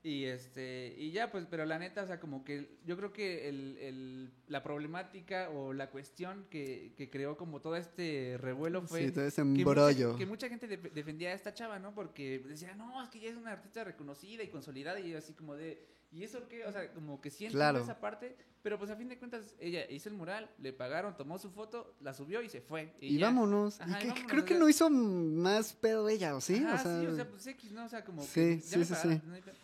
Y este, y ya, pues, pero la neta, o sea, como que yo creo que el, el- la problemática o la cuestión que, que creó como todo este revuelo fue Sí, todo ese que mucha, que mucha gente def- defendía a esta chava, ¿no? Porque decía, no, es que ya es una artista reconocida y consolidada y así como de, ¿y eso qué? O sea, como que sí entiendo Claro. esa parte, pero pues a fin de cuentas ella hizo el mural, le pagaron, tomó su foto, la subió y se fue. Y, vámonos. Ajá, Y y que- vámonos, creo o que no hizo más pedo ella, ¿o sí? Ajá, o sea, sí, o sea, pues X, ¿no? O sea, como Sí, que sí, ya me sí, pagaron, sí. no hay pedo.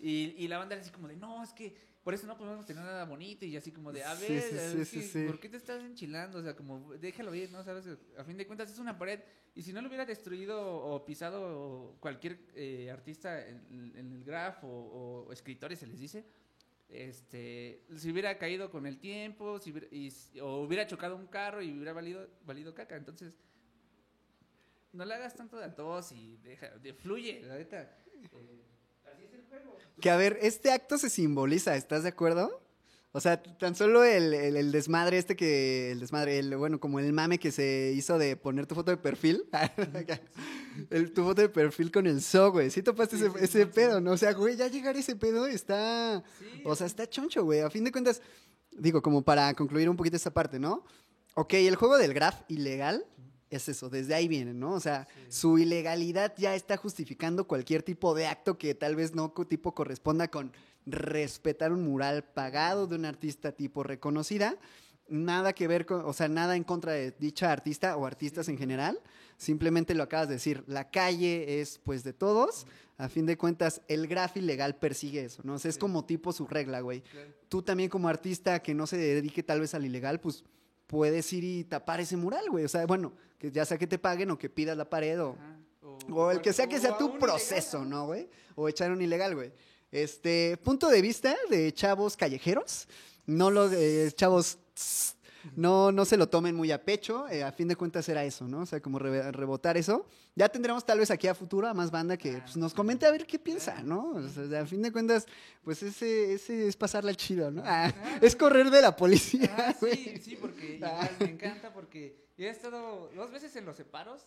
Y, y la banda era así como de, no, es que por eso no podemos tener nada bonito y así como de, a ver, sí, sí. ¿por qué te estás enchilando? O sea, como déjalo ir, ¿no? Sabes, a fin de cuentas es una pared y si no lo hubiera destruido o pisado cualquier eh, artista en, en el graph o, o escritores se les dice, este, si hubiera caído con el tiempo, si hubiera- y o hubiera chocado un carro y hubiera valido, valido caca, entonces no le hagas tanto de a tos y deja, de, fluye, la neta. Eh, así es el juego. Que a ver, este acto se simboliza, ¿estás de acuerdo? O sea, tan solo el, el- el desmadre este que, el desmadre, el, bueno, como el mame que se hizo de poner tu foto de perfil, (laughs) el, tu foto de perfil con el so, güey, sí topaste Sí, ese, sí, ese sí. pedo, ¿no? O sea, güey, ya llegar a ese pedo está, o sea, está choncho, güey, a fin de cuentas, digo, como para concluir un poquito esta parte, ¿no? Ok, el juego del graph ilegal es eso, desde ahí viene, ¿no? O sea, su ilegalidad ya está justificando cualquier tipo de acto que tal vez no tipo corresponda con respetar un mural pagado de un artista tipo reconocida. Nada que ver con, o sea, nada en contra de dicha artista o artistas en general. Simplemente lo acabas de decir, la calle es pues de todos. A fin de cuentas, el graf ilegal persigue eso, ¿no? O sea, es Sí. como tipo su regla, güey. Tú también como artista que no se dedique tal vez al ilegal, pues puedes ir y tapar ese mural, güey. O sea, bueno, que ya sea que te paguen o que pidas la pared o, Ajá, o el que sea que sea tu proceso, ilegal, ¿no, güey? O echar un ilegal, güey. Este, punto de vista de chavos callejeros, no los eh, chavos, tss, no, no se lo tomen muy a pecho, eh, a fin de cuentas era eso, ¿no? O sea, como re- rebotar eso. Ya tendremos tal vez aquí a futuro a más banda que pues, nos comente a ver qué piensa, ¿no? O sea, a fin de cuentas, pues ese, ese es pasarla chido, ¿no? Ah, es correr de la policía, Ah, sí, sí, porque igual me encanta porque he estado dos veces en los separos,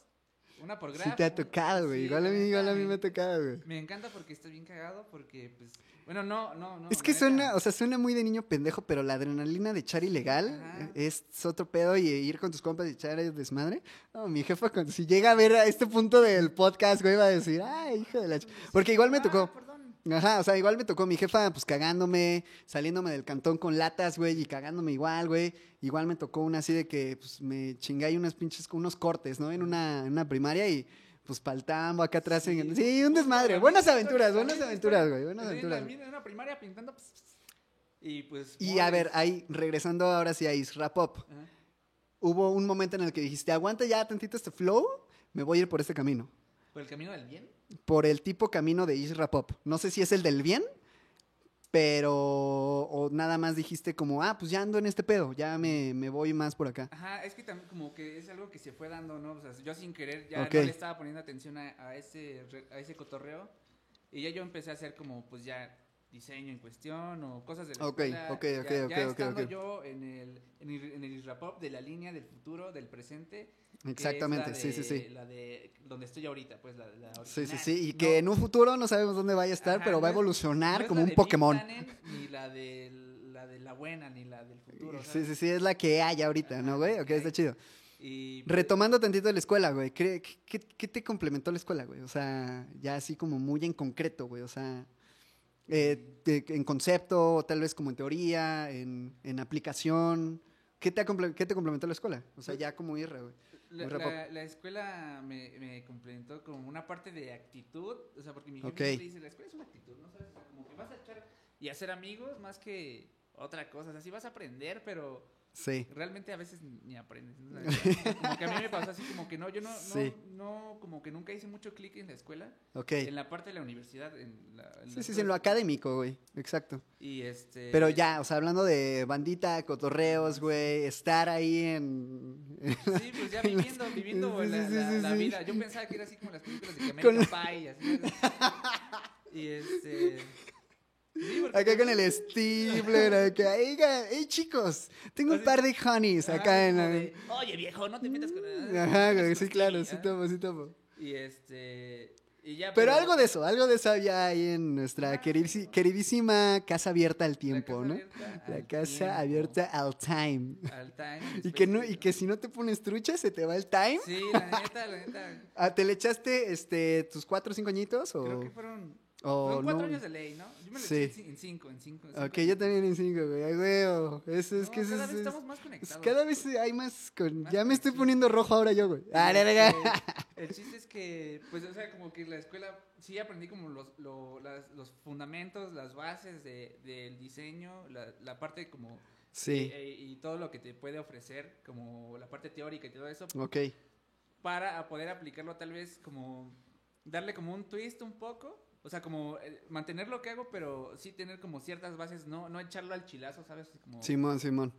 una por Sí graph. te ha tocado, güey. sí, igual a mí, igual a mí me ha tocado, güey. Me encanta porque está bien cagado porque pues bueno, no, no, no. Es que suena, o sea, suena muy de niño pendejo, pero la adrenalina de echar ilegal Ajá. es otro pedo y ir con tus compas y echar desmadre. No, mi jefa, cuando, si llega a ver a este punto del podcast, güey, va a decir, ay, hijo de la... ch-". Porque igual me Ah, tocó. Ajá, o sea, igual me tocó mi jefa, pues cagándome, saliéndome del cantón con latas, güey, y cagándome igual, güey. Igual me tocó una así de que, pues, me chingué ahí unas pinches, unos cortes, ¿no? En una, en una primaria y, pues, paltambo acá atrás. en- Sí, un desmadre. Buenas aventuras, buenas aventuras, güey, buenas aventuras. En una primaria pintando pss, y pues Y a ver, ahí, regresando ahora sí a Isra Pop, hubo un momento en el que dijiste, aguanta ya tantito este flow, me voy a ir por este camino. Por el camino del bien. Por el tipo camino de Isra Pop. No sé si es el del bien, pero... O nada más dijiste como, ah, pues ya ando en este pedo, ya me, me voy más por acá. Ajá, es que también como que es algo que se fue dando, ¿no? O sea, yo sin querer ya no le estaba poniendo atención a, a ese, a ese cotorreo. Y ya yo empecé a hacer como, pues ya, diseño en cuestión o cosas de la Ok, escuela. ok, ya- ok, ya ok, ok, estando ok. yo en el, en el, en el Israpop de la línea del futuro, del presente. Exactamente, sí, sí, de- sí. La de donde estoy ahorita, pues la, la Sí, sí, sí. Y No- que en un futuro no sabemos dónde vaya a estar, Ajá, pero va a no evolucionar no como un Pokémon. Ni la de la de la buena, ni la del futuro. Sí, ¿sabes? sí, sí, es la que hay ahorita, ¿no, Ajá, güey? la Ok, que está chido. Y Retomando tantito de la escuela, güey. ¿Qué, qué, qué te complementó la escuela, güey? O sea, ya así como muy en concreto, güey. O sea, eh, de- en concepto, tal vez como en teoría, en, en aplicación. ¿Qué te, ¿Qué te complementó la escuela? O sea, ya como irra, güey. La, escuela me, me complementó como una parte de actitud, o sea, porque mi jefe Ok. siempre dice, la escuela es una actitud, ¿no sabes? O sea, como que vas a echar y hacer amigos más que otra cosa, o sea, sí vas a aprender, pero Sí. realmente a veces ni aprendes. como que a mí me pasó así como que no, yo no, Sí. no como que nunca hice mucho clic en la escuela, Ok. en la parte de la universidad, en la, en Sí, la sí, sí, en lo académico, güey. Exacto. Y este... Pero ya, o sea, hablando de bandita, cotorreos, güey, estar ahí en... Sí, pues ya (laughs) viviendo, viviendo Sí, la, sí, la- vida. Yo pensaba que era así como las películas de que Con American Pie, así. (laughs) Y este... Sí, Acá con el Stifler, acá. Oiga, hey chicos, tengo un par de honeys Ajá, acá en... la- de, Oye, viejo, no te metas con... Ajá, güey, sí, claro, Stevie", sí tomo, sí tomo. Y este... Y ya, Pero algo de eso, algo de eso había ahí en nuestra Ah, queridísima casa abierta al la tiempo, casa ¿no? abierta La casa tiempo, abierta al time. Al time. (laughs) Y que, no, y que si no te pones trucha, se te va el time. Sí, la neta, la neta. (laughs) Ah, ¿Te le echaste este, tus cuatro o cinco añitos? O, Creo que fueron... o fueron cuatro no? años de ley, ¿no? Yo me lo Sí. eché en cinco, en cinco. en cinco Ok, yo también en cinco, güey. Ay, güey. Eso es No, que cada es- vez es- estamos más es- conectados. cada vez hay más. Con, Más ya me estoy poniendo rojo ahora yo, güey. Ah, Y, este, (laughs) El chiste es que, pues, o sea, como que la escuela sí aprendí como los, lo- las- los fundamentos, las bases de- del diseño, la, la parte como... Sí, eh, y todo lo que te puede ofrecer, como la parte teórica y todo eso, ok. para poder aplicarlo tal vez como... Darle como un twist un poco. O sea, como eh, mantener lo que hago, pero sí tener como ciertas bases, no, no echarlo al chilazo, ¿sabes? Como, Simón, Simón.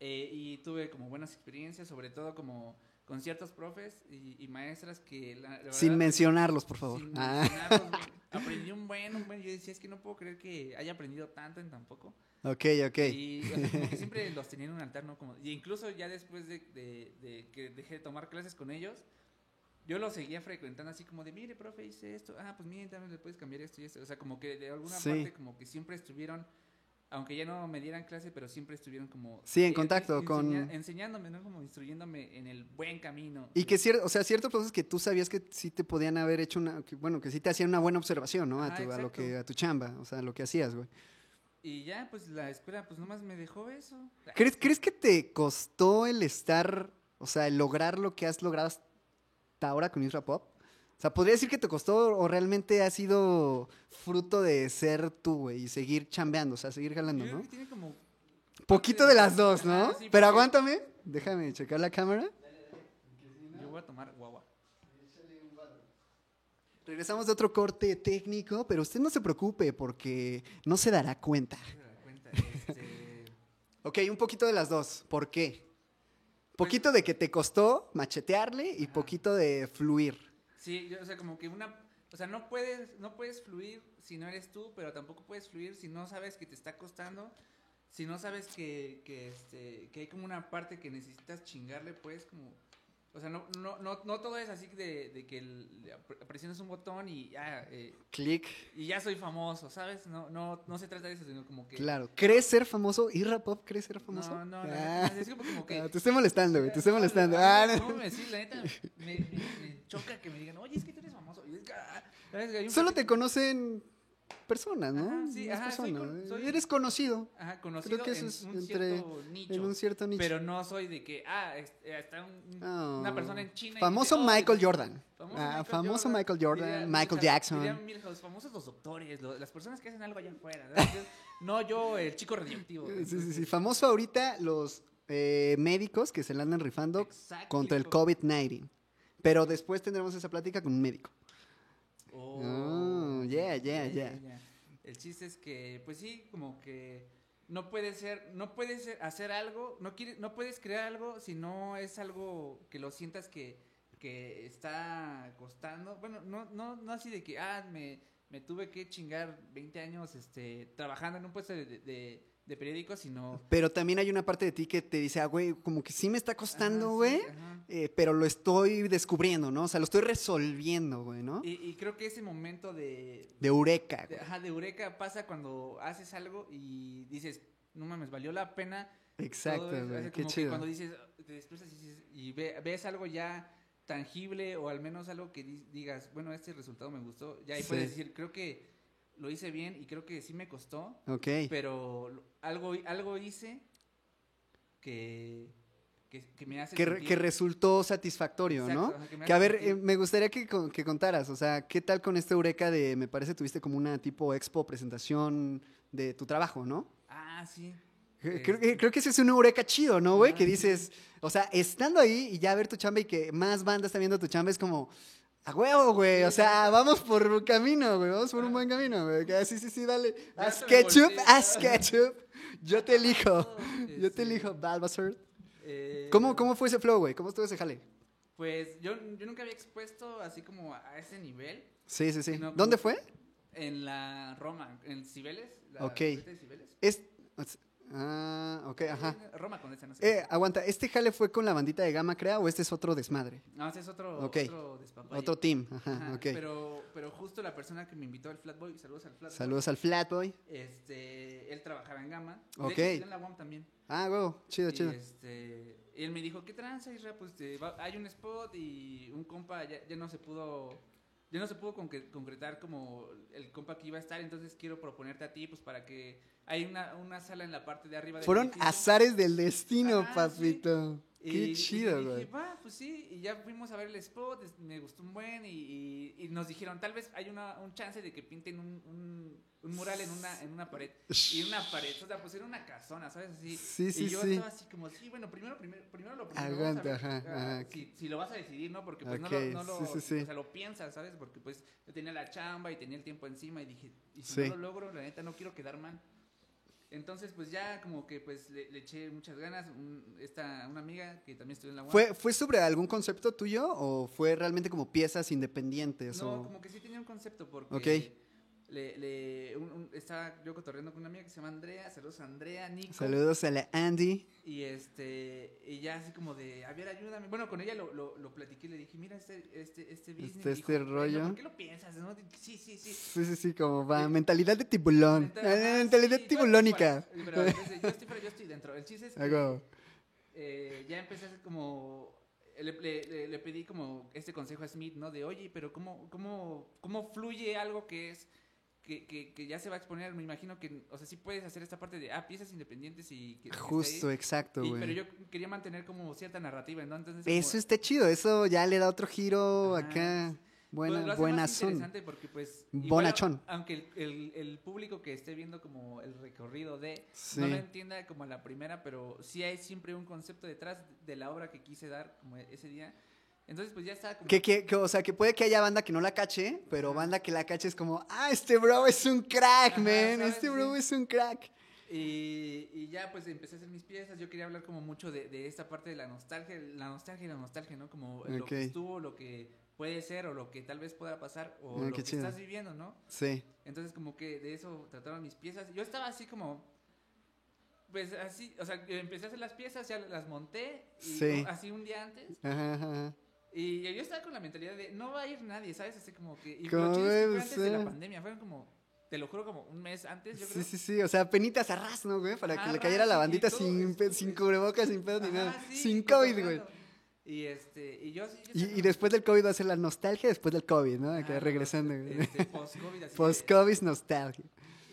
eh, y tuve como buenas experiencias, sobre todo como con ciertos profes y, y maestras que la, la Sin verdad, mencionarlos, por favor. sin Ah, mencionarlos, (laughs) aprendí un buen, un buen. Yo decía, es que no puedo creer que haya aprendido tanto en tan poco. ok, ok. Y como que siempre los tenía en un altar, ¿no? Como, y incluso ya después de, de- de que dejé de tomar clases con ellos, yo los seguía frecuentando así como de, mire, profe, hice esto. Ah, pues mire, también le puedes cambiar esto y esto. O sea, como que de alguna Sí. parte como que siempre estuvieron, aunque ya no me dieran clase, pero siempre estuvieron como... Sí, en eh, contacto enseña- con- Enseñándome, ¿no? Como instruyéndome en el buen camino. Y que cierto, o sea, ciertos cosas que tú sabías que sí te podían haber hecho una, que, bueno, que sí te hacían una buena observación, ¿no? A, Ajá, tu, a lo que, a tu chamba, o sea, lo que hacías, güey. Y ya, pues la escuela, pues nomás me dejó eso. ¿Crees, ¿Crees que te costó el estar, o sea, el lograr lo que has logrado hasta ahora con Isra Pop? O sea, ¿podría decir que te costó o realmente ha sido fruto de ser tú, güey, y seguir chambeando, o sea, seguir jalando, Yo creo ¿no? que tiene como... Poquito de las dos, ¿no? Sí, Pero aguántame, déjame checar la cámara. Yo voy a tomar guagua. Regresamos de otro corte técnico, pero usted no se preocupe porque no se dará cuenta. No se da cuenta, este... (laughs) Ok, un poquito de las dos. ¿Por qué? Poquito de que te costó machetearle y Ajá. poquito de fluir. Sí, yo, o sea, como que una, o sea, no puedes, no puedes fluir si no eres tú, pero tampoco puedes fluir si no sabes que te está costando, si no sabes que, que, este, que hay como una parte que necesitas chingarle, pues, como, o sea, no, no, no, no todo es así de, de que el- presionas un botón y ya, eh, Clic. y ya soy famoso, ¿sabes? No, no, no se trata de eso, sino como que... Claro. ¿Crees ser famoso? ¿Irra Pop crees ser famoso? No, no, Ah. neta, es como, como que... Ah, te estoy molestando, güey. Te estoy No, molestando. Ah, no, no. me decís, la neta, me, me- me choca que me digan, oye, es que tú eres famoso. Y es que, ah, Solo te conocen personas, ¿no? Ajá, sí, ajá, soy personas. con- soy- Eres conocido Ajá, conocido que eso en es un entre- cierto nicho. en un cierto nicho. Pero no soy de que, ah, es- está un- Oh. una persona en China. y Famoso dice, oh, Michael Jordan. Famoso, Ah, Michael, famoso Jordan. Michael Jordan, Diría Michael Jackson. diría Milhouse, famosos los doctores, las personas que hacen algo allá afuera. no yo, el chico radioactivo. Sí, sí, sí. Famoso ahorita los eh, médicos que se la andan rifando exacto, contra el hijo. COVID-19. Pero después tendremos esa plática con un médico. Oh, Oh, yeah, yeah, yeah. El chiste es que, pues sí, como que no puede ser, no puedes hacer algo, no quieres, no puedes crear algo si no es algo que lo sientas que, que está costando. Bueno, no, no, no así de que, ah, me, me tuve que chingar 20 años este, trabajando en un puesto de, de, de periódicos, sino... Pero también hay una parte de ti que te dice, ah, güey, como que sí me está costando, sí, güey, eh, pero lo estoy descubriendo, ¿no? O sea, lo estoy resolviendo, güey, ¿no? Y, y creo que ese momento de, De eureka, de, ajá, de eureka pasa cuando haces algo y dices, no mames, valió la pena. Exacto, todo eso". güey, qué que chido. Cuando dices, te despiertas y, dices- y ve- ves algo ya tangible o al menos algo que di- digas, bueno, este resultado me gustó, ya ahí Sí. puedes decir, creo que lo hice bien y creo que sí me costó, Ok. pero algo, algo hice que, que, que me hace Que, re- sentir- que resultó satisfactorio, Exacto, ¿no? que me Que a ver, eh, me gustaría que, que contaras, o sea, ¿qué tal con este Eureka de, me parece, tuviste como una tipo expo presentación de tu trabajo, ¿no? Ah, sí. Creo, creo Este, que, creo que ese es un Eureka chido, ¿no, güey? Que sí, dices, o sea, estando ahí y ya ver tu chamba y que más bandas están viendo tu chamba es como, a huevo, güey, o sea, (laughs) vamos por un camino, güey, vamos por un buen camino, güey. que, Sí, sí, sí, dale. Haz ketchup, haz ketchup. (laughs) Yo te elijo. todo, (laughs) Yo te elijo, Balbazar. eh, ¿Cómo, ¿Cómo fue ese flow, güey? ¿Cómo estuvo ese jale? Pues yo, yo nunca había expuesto así como a ese nivel Sí, sí, sí. No, ¿Dónde fue? en la Roma, en Cibeles. La Ok. De Cibeles. Es... Ah, ok, ajá. Eh, Roma Condesa, no sé. Eh, aguanta, ¿este jale fue con la bandita de Gama Crea o este es otro desmadre? no, ese es otro, ok. otro despapalle. Otro team, ajá, Ajá, ok. Pero, pero justo la persona que me invitó al Flatboy, saludos al Flatboy. Saludos al Flatboy. Este, él trabajaba en Gama. De Ok. hecho, en la UAM también. Ah, huevo, chido, Y, chido. este, él me dijo, ¿qué tranza, Isra? Pues te va- hay un spot y un compa ya, ya no se pudo, ya no se pudo concre- concretar como el compa que iba a estar, entonces quiero proponerte a ti, pues para que hay una, una sala en la parte de arriba del Fueron edificio. azares del destino, sí. papito. Qué y chido, le dije, güey. va, pues sí, y ya fuimos a ver el spot, me gustó un buen, y, y- y nos dijeron, tal vez hay una, un chance de que pinten un, un, un mural en una, en una pared. Y una pared, o sea, pues era una casona, ¿sabes? Así. Sí, sí, y yo sí. estaba así como, sí, bueno, primero, primero, primero lo primero. Aguanta, ajá, ajá. Si, si lo vas a decidir, ¿no? Porque pues no lo, no lo sí, sí, sí. o sea, lo piensas, ¿sabes? Porque pues yo tenía la chamba y tenía el tiempo encima y dije, y si no lo logro, la neta no quiero quedar mal. Entonces, pues ya como que pues le, le eché muchas ganas. Un- esta, una amiga que también estudió en la UAM. ¿Fue, ¿Fue sobre algún concepto tuyo o fue realmente como piezas independientes? No, o... como que sí tenía un concepto porque Ok. Le, le, un- un- estaba yo cotorreando con una amiga que se llama Andrea, saludos a Andrea, Nico. Saludos a la Andy. Y este, y ya así como de, a ver, ayúdame. Bueno, con ella lo, lo, lo platiqué y le dije, mira este, este, este business. Este- Me este dijo, "Bueno, rollo". ¿Por qué lo piensas? no? Sí, sí, sí. Sí, sí, sí, como va. Sí. Mentalidad de Eh, ajá, mentalidad sí, yo tiburlónica. estoy fuera, Pero entonces, yo estoy fuera, yo estoy dentro. El chiste es (laughs) que Hago. eh, ya empecé a hacer como... Le, le- le- le pedí como este consejo a Smith, ¿no? De, oye, pero ¿cómo, cómo, cómo fluye algo que es... Que, que, que ya se va a exponer, me imagino que, o sea, sí puedes hacer esta parte de, ah, piezas independientes y... Que. Justo, exacto, Y- pero güey. yo quería mantener como cierta narrativa, ¿no? Entonces, Eso como- está chido. Eso ya le da otro giro Ajá. acá. pues, Buena, hace buena interesante porque, pues, igual, Bonachón. aunque el, el- el público que esté viendo como el recorrido de Sí. no lo entienda como la primera, pero sí hay siempre un concepto detrás de la obra que quise dar como ese día. Entonces, pues ya está como... Que, que, que, o sea, que puede que haya banda que no la cache, pero banda que la cache es como, ah, este bro es un crack, Ajá, man. ¿sabes? Este bro Sí. es un crack. Y, y ya pues empecé a hacer mis piezas. Yo quería hablar como mucho de, de esta parte de la nostalgia, la nostalgia y la nostalgia, ¿no? Como lo que estuvo, lo que puede ser o lo que tal vez pueda pasar o Ah, lo que chido. estás viviendo, ¿no? Sí. Entonces como que de eso trataron mis piezas. Yo estaba así como, pues así, o sea, empecé a hacer las piezas, ya las monté, y Sí. no- así un día antes. Ajá, ajá. Y yo estaba con la mentalidad de, no va a ir nadie, ¿sabes? Así como que... Y ¿Cómo lo chido es que fue ves, antes de la pandemia, fueron como, te lo juro, como un mes antes, yo Sí, creo. sí, sí. O sea, penitas a ras, ¿no, güey? Para que le cayera la bandita sin, sin cubrebocas, sin pedo ni nada. sí, sin. COVID, güey. Y este, y yo así... después del COVID va a ser la nostalgia después del COVID, ¿no? Acá regresando, güey. Este, post-COVID, así Post-COVID nostalgia.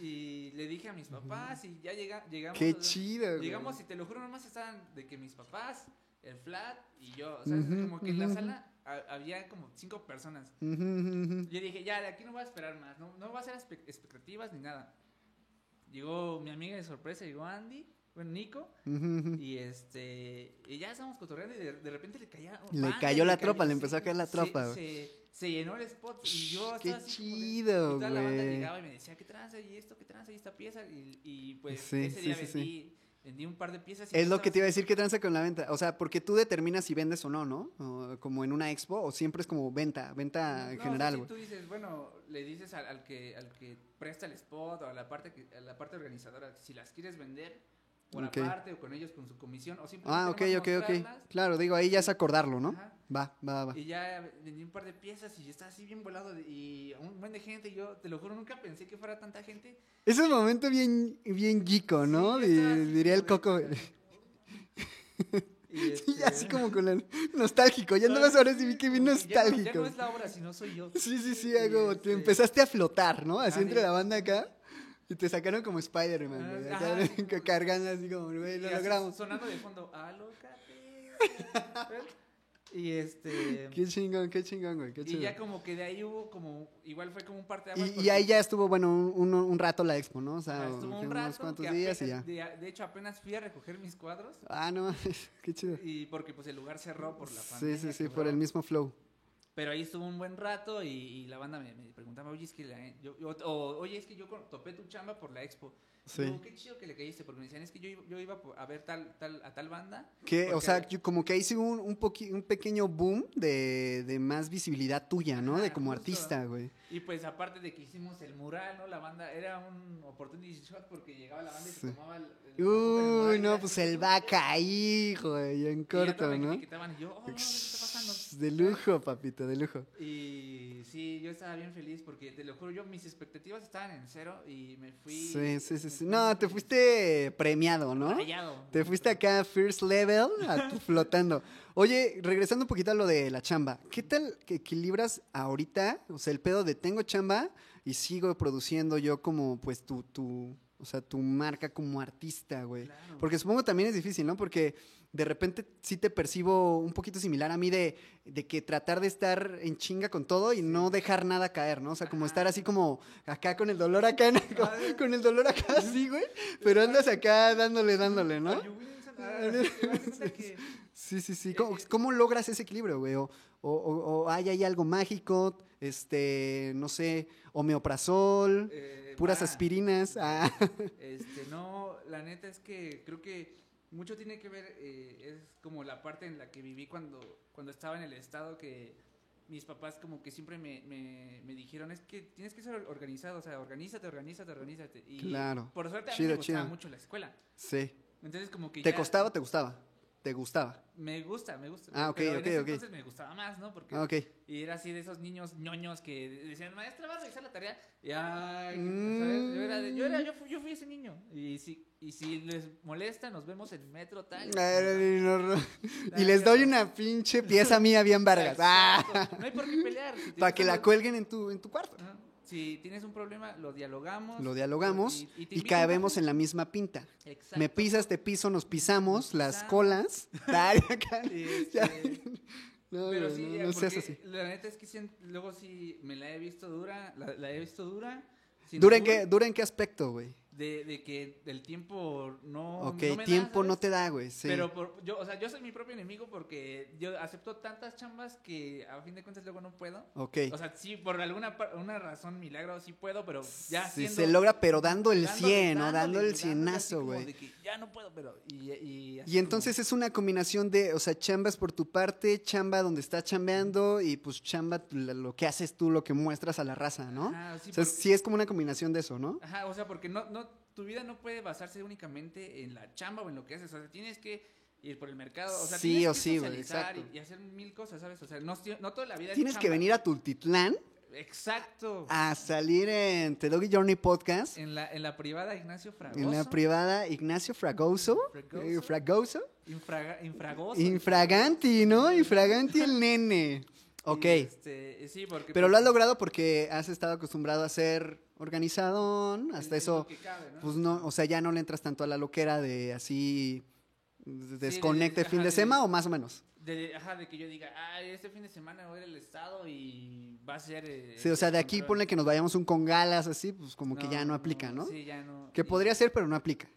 Y le dije a mis papás y ya llega, llegamos... Qué chido, güey. Llegamos y te lo juro, nomás estaban de que mis papás, el flat y yo. O sea, Ujú, como que en la sala ha- había como cinco personas. Ujú, ujú. Yo dije, ya, de aquí no voy a esperar más, no, no voy a hacer expectativas ni nada. Llegó mi amiga de sorpresa, llegó Andy, bueno, Nico, y este, y ya estábamos cotorreando y de, de repente le caía. Le banda, cayó la tropa, le empezó a caer la se- tropa, güey. Se, se llenó el spot y yo Qué estaba así chido, y toda la banda güey. llegaba y me decía, ¿qué tranza? Y esto, ¿qué tranza? Y esta pieza. Y, y pues Sí, ese sí, día sí, sí. vendí vendí un par de piezas. y Es lo que te iba a decir, ¿qué tranza con la venta? O sea, porque tú determinas si vendes o no, ¿no? O como en una expo, o siempre es como venta, venta en No, general, o sea, si tú dices, bueno, le dices al, al que, al que presta el spot o a la parte, que- a la parte organizadora, si las quieres vender por Ok. aparte o con ellos con su comisión o simplemente Ah, ok, ok, ok. Claro, digo, ahí ya es acordarlo, ¿no? Ajá. Va, va, va. Y ya vendí un par de piezas y yo estaba así bien volado de- y un buen de gente. y Yo te lo juro, nunca pensé que fuera tanta gente. Es un momento bien, bien gico, ¿no? Sí, diría el coco. (laughs) Y Sí, este, así como con el (laughs) nostálgico. Ya andabas ahora sí vi que bien que ya no- Ya nostálgico. no es la obra, sino soy yo. Sí, sí, sí, algo. Te este- empezaste a flotar, ¿no? Así Ah, entre la banda acá. Y te sacaron como Spider-Man, güey, Ah, (laughs) cargando así como, güey, lo logramos. Sonando de fondo, alócate. (laughs) y este. Qué chingón, qué chingón, güey, qué Y ya como que de ahí hubo como. Igual fue como un parte Y, y ahí ya estuvo, bueno, un, un- un rato la expo, ¿no? O sea, estuvo un unos cuantos días y ya. De, de hecho, apenas fui a recoger mis cuadros. Ah, no, (laughs) qué chido. Y porque pues el lugar cerró por la Sí, pandemia. sí, sí, quebró. por el mismo flow. Pero ahí estuvo un buen rato y, y la banda me, me preguntaba, oye, es que la- yo, yo- o, oye, es que yo topé tu chamba por la expo. Sí. Digo, qué chido que le caíste, porque me decían, es que yo, iba- yo iba a ver tal, tal, a tal banda. Que, o sea, yo- como que ahí sí un, un, poqui- un pequeño boom de, de más visibilidad tuya, ¿no? de Ajá, como justo. artista, güey. Y pues aparte de que hicimos el mural, ¿no? La banda era un opportunity shot porque llegaba la banda y Sí. se tomaba el, el- Uy, y no, pues el vaca ahí, güey, en Y corto, me ¿no? etiquetaban y yo, oh, ¿qué está pasando? De lujo, papito, de lujo. Y sí, yo estaba bien feliz porque te lo juro, yo mis expectativas estaban en cero y me fui. Sí, sí, sí, sí. No, te fuiste premiado, ¿no? rayado. Te fuiste acá first level, a (laughs) flotando. Oye, regresando un poquito a lo de la chamba, ¿qué tal que equilibras ahorita? O sea, el pedo de tengo chamba y sigo produciendo yo como, pues, tu, tu, o sea, tu marca como artista, güey. Claro. Porque supongo también es difícil, ¿no? Porque de repente sí te percibo un poquito similar a mí de, de que tratar de estar en chinga con todo y no dejar nada caer, ¿no? O sea, como Ajá. estar así como acá con el dolor acá, ¿no? con, con el dolor acá así, güey. Pero andas acá dándole, dándole, ¿no? (laughs) Sí, sí, sí. ¿Cómo, cómo logras ese equilibrio, güey? O, o, o- hay ahí algo mágico, este, no sé, homeoprazol, eh, puras aspirinas. Ah. Este, no, la neta es que creo que mucho tiene que ver, eh, es como la parte en la que viví cuando, cuando estaba en el estado que mis papás como que siempre me, me, me dijeron, es que tienes que ser organizado, o sea, organízate, organízate, organízate. Y Claro. por suerte a mí Chido, me gustaba chido. mucho la escuela. Sí. Entonces como que ¿Te ya- costaba o te gustaba? ¿Te gustaba? Me gusta, me gusta. Ah, ok, pero en ok, ese ok. Entonces me gustaba más, ¿no? Porque Ah, y era así de esos niños ñoños que decían, maestra, ¿va a revisar la tarea? Y ay, Mm. ¿sabes? Yo era, de- yo, era yo, fui, yo fui ese niño. Y si, y si les molesta, nos vemos en metro tal. Ay, no, no. La Y les doy una pinche pieza mía bien vargas. Ah. No hay por qué pelear. Si para que la cuelguen en tu, en tu cuarto. Ajá. Si tienes un problema, lo dialogamos. Lo dialogamos y, y y café. en la misma pinta. Exacto. Me pisas, te piso, nos pisamos, las colas. (laughs) (laughs) Este, No, Pero no, sí, no, no seas así. la neta es que luego sí me la he visto dura, la, la he visto dura. ¿Dura en, qué, ¿Dura en qué aspecto, güey? De, de que el tiempo no. Ok, no me da, tiempo no te da, güey. Sí. Pero por- yo, o sea, yo soy mi propio enemigo porque yo acepto tantas chambas que a fin de cuentas luego no puedo. ok. O sea, sí, por alguna una razón milagro sí puedo, pero ya Sí, siendo- se logra, pero dando el dándole, 100, ¿no? Dando el cienazo, güey. Ya no puedo, pero. Y, y, Y entonces es una combinación de, o sea, chambas por tu parte, chamba donde estás chambeando y pues chamba lo que haces tú, lo que muestras a la raza, ¿no? Ajá, sí, o sea, sí es como una combinación de eso, ¿no? Ajá, o sea, porque no, no, tu vida no puede basarse únicamente en la chamba o en lo que haces. O sea, tienes que ir por el mercado. O sea, Sí tienes o que sí, socializar exacto. y, y hacer mil cosas, ¿sabes? O sea, no, no toda la vida es Tienes que venir a Tultitlán Exacto. a salir en The Doggy Journey Podcast, En la, en la privada Ignacio Fragoso. en la privada Ignacio Fragoso, Fragoso. eh, Fragoso, Infraga- infragoso. Infraganti, ¿no? Infraganti el nene. Ok. Este, sí, porque. Pero pues, lo has logrado porque has estado acostumbrado a ser organizadón, hasta es eso, cabe, ¿no? pues no, o sea, ya no le entras tanto a la loquera de así de- de- desconecte fin ajá, de semana o más o menos. De, ajá, de que yo diga, ay, este fin de semana voy a ir al estado y va a ser. eh, Sí, o sea, de aquí control". ponle que nos vayamos un con galas así, pues como que ya no aplica, ¿no? Sí, ya no. Que podría ser, pero no aplica.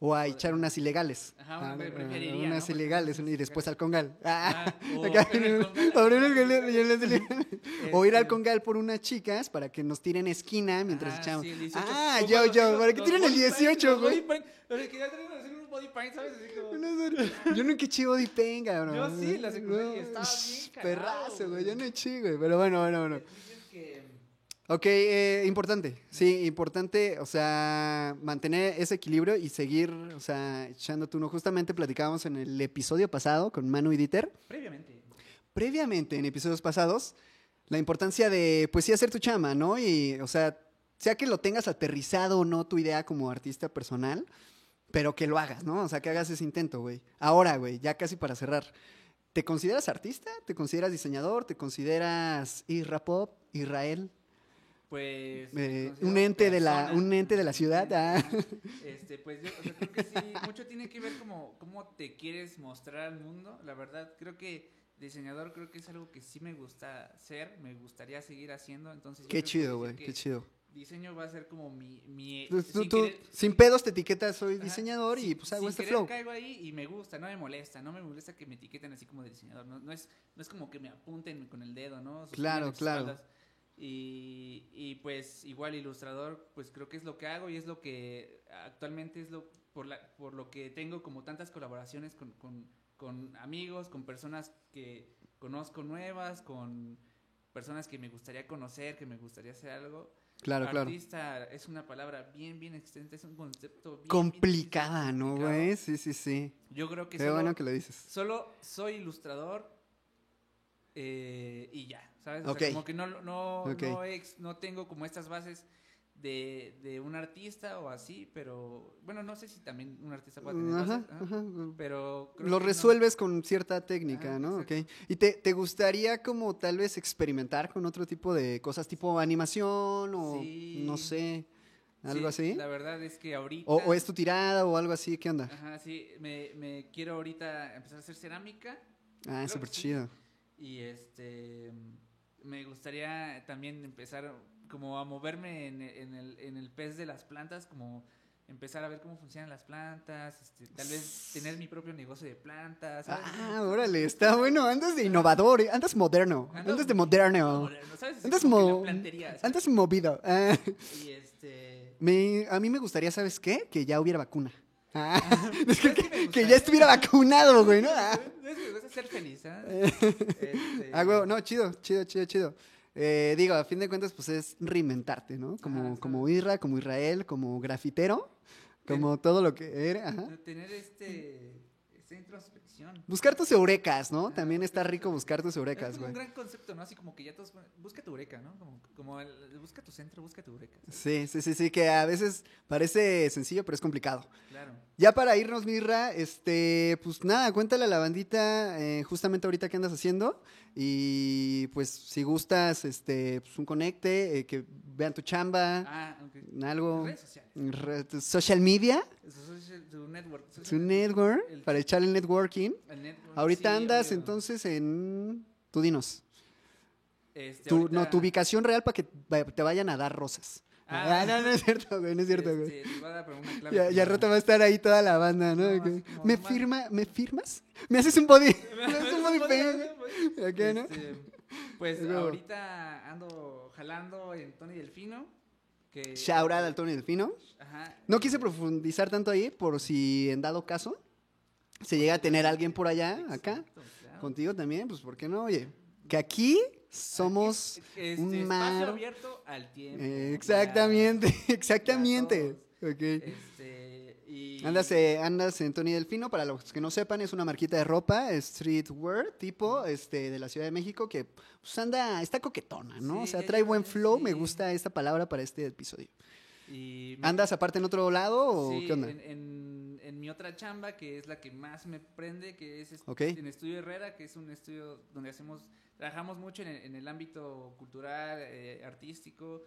O a echar unas ilegales. Ajá, Ah, ah, preferiría, Unas ¿no? ilegales y después al congal. Ah, Ah, (laughs) o. (laughs) (laughs) O ir al Este, congal por unas chicas para que nos tiren esquina mientras ajá, echamos. sí, el 18. ah, yo, yo, para que tiren el body paint, 18, los güey. body paint. ¿sabes? Así como... Yo nunca eché body paint, cabrón. Yo sí, la secundaria, estaba shh, bien cagado, Perrazo, güey. Yo no eché, güey. Pero bueno, bueno, bueno. Ok, eh, importante. Sí, importante, o sea, mantener ese equilibrio y seguir, o sea, echándote uno. Justamente platicábamos en el episodio pasado con Manu y Dieter. Previamente. Previamente, en episodios pasados, la importancia de, pues sí, hacer tu chama, ¿no? Y, o sea, sea que lo tengas aterrizado o no tu idea como artista personal, pero que lo hagas, ¿no? O sea, que hagas ese intento, güey. Ahora, güey, ya casi para cerrar. ¿Te consideras artista? ¿Te consideras diseñador? ¿Te consideras Isra Pop? ¿Israel? Pues... Eh, un ente de la un ente de la ciudad ah. Este, pues yo o sea, creo que sí, mucho tiene que ver como cómo te quieres mostrar al mundo. La verdad, creo que diseñador creo que es algo que sí me gusta ser, me gustaría seguir haciendo. Entonces, qué chido güey qué chido Diseño va a ser como mi... mi tú, sin tú, querer- sin pedos te etiquetas soy Ajá, diseñador y pues hago este querer flow caigo ahí y me gusta, no me molesta, no me molesta que me etiqueten así como de diseñador, no, no es, no es como que me apunten con el dedo, ¿no? Claro, claro. espaldas. Y, y, pues igual ilustrador, pues creo que es lo que hago y es lo que actualmente es lo por, la, por lo que tengo como tantas colaboraciones con, con, con amigos, con personas que conozco nuevas, con personas que me gustaría conocer, que me gustaría hacer algo. claro claro. Artista es una palabra bien, bien extensa, es un concepto bien, bien complicada no güey sí sí sí. Yo creo que qué solo, bueno que lo dices. solo soy ilustrador eh, y ya, ¿sabes? O Ok. sea, como que no, no, no, ex- no tengo como estas bases de, de un artista o así, pero bueno, no sé si también un artista puede tener Ajá, bases, ajá, pero creo lo que no. resuelves con cierta técnica, Ajá, ¿no? Ok. exacto. ¿Y te, te gustaría como tal vez experimentar con otro tipo de cosas tipo animación o Sí. no sé, algo Sí, así? La verdad es que ahorita... O, o es tu tirada o algo así? ¿Qué onda? Ajá, sí, me, me quiero ahorita empezar a hacer cerámica Ah, creo súper sí. chido. y este me gustaría también empezar como a moverme en, en el, en el pez de las plantas, como empezar a ver cómo funcionan las plantas, este, tal vez tener mi propio negocio de plantas. ¿sabes? Ah, órale, está bueno. Andas de innovador, eh, andas moderno. Ando Andas de moderno. ¿sabes? andas movido. Ah, Y este... me- a mí me gustaría, ¿sabes qué? Que ya hubiera vacuna. Ah, (laughs) es que, ya estuviera vacunado, güey, ¿no? Ah. (laughs) Es que me gusta ser feliz, ¿sabes? (laughs) Este, Ah, güey, no, chido, chido, chido, chido. Eh, digo, a fin de cuentas, pues es reinventarte, ¿no? Como, está. como Isra, como Israel, como grafitero, como todo lo que eres. Ajá. Tener este, esta introspección. Buscar tus eurecas, ¿no? También está rico buscar tus Es eurecas, güey. un gran concepto, ¿no? Así como que ya todos... Busca tu eureka, ¿no? Como, como el, busca tu centro, busca tu eureka. Sí, sí, sí, sí, que a veces parece sencillo, pero es complicado. Claro. Ya para irnos, Mirra, este, pues nada, cuéntale a la bandita eh, justamente ahorita qué andas haciendo y pues si gustas, este, pues un conecte, eh, que vean tu chamba, Ah, algo, Redes sociales. re- tu social media, social- tu network. tu network, el- para echar el networking. el network, Ahorita sí, andas obvio. entonces en, tú dinos, Este, tu, ahorita- no, tu ubicación real para que te vayan a dar rosas. Ah. Ah, no, no es cierto, güey, no es cierto, güey. Te voy a dar pero una (laughs) clave Ya, ya rato va a estar ahí toda la banda, ¿no? ¿Me firma, me firmas? ¿Me haces un body? (laughs) ¿Me haces un body qué, no? Este, pues (laughs) ahorita ando jalando en Tony Delfino. Que, Shout out al Tony Delfino. Ajá. No quise profundizar tanto ahí por si en dado caso se llega a tener alguien por allá, acá, Exacto, claro. contigo también, pues ¿por qué no? Oye, que aquí somos Este, un espacio mar. abierto al tiempo. Eh, exactamente, (laughs) exactamente. Ya Ok. Este, y... Andas, eh, andas en Tony Delfino, para los que no sepan, es una marquita de ropa, streetwear, tipo este, de la Ciudad de México, que pues, anda, está coquetona, ¿no? o sea, trae buen flow, me gusta esta palabra para este episodio. y ¿Andas aparte en otro lado o Sí, qué onda? En, en- en mi otra chamba, que es la que más me prende, que es est- en Estudio Herrera, que es un estudio donde hacemos, trabajamos mucho en el, en el ámbito cultural, eh, artístico,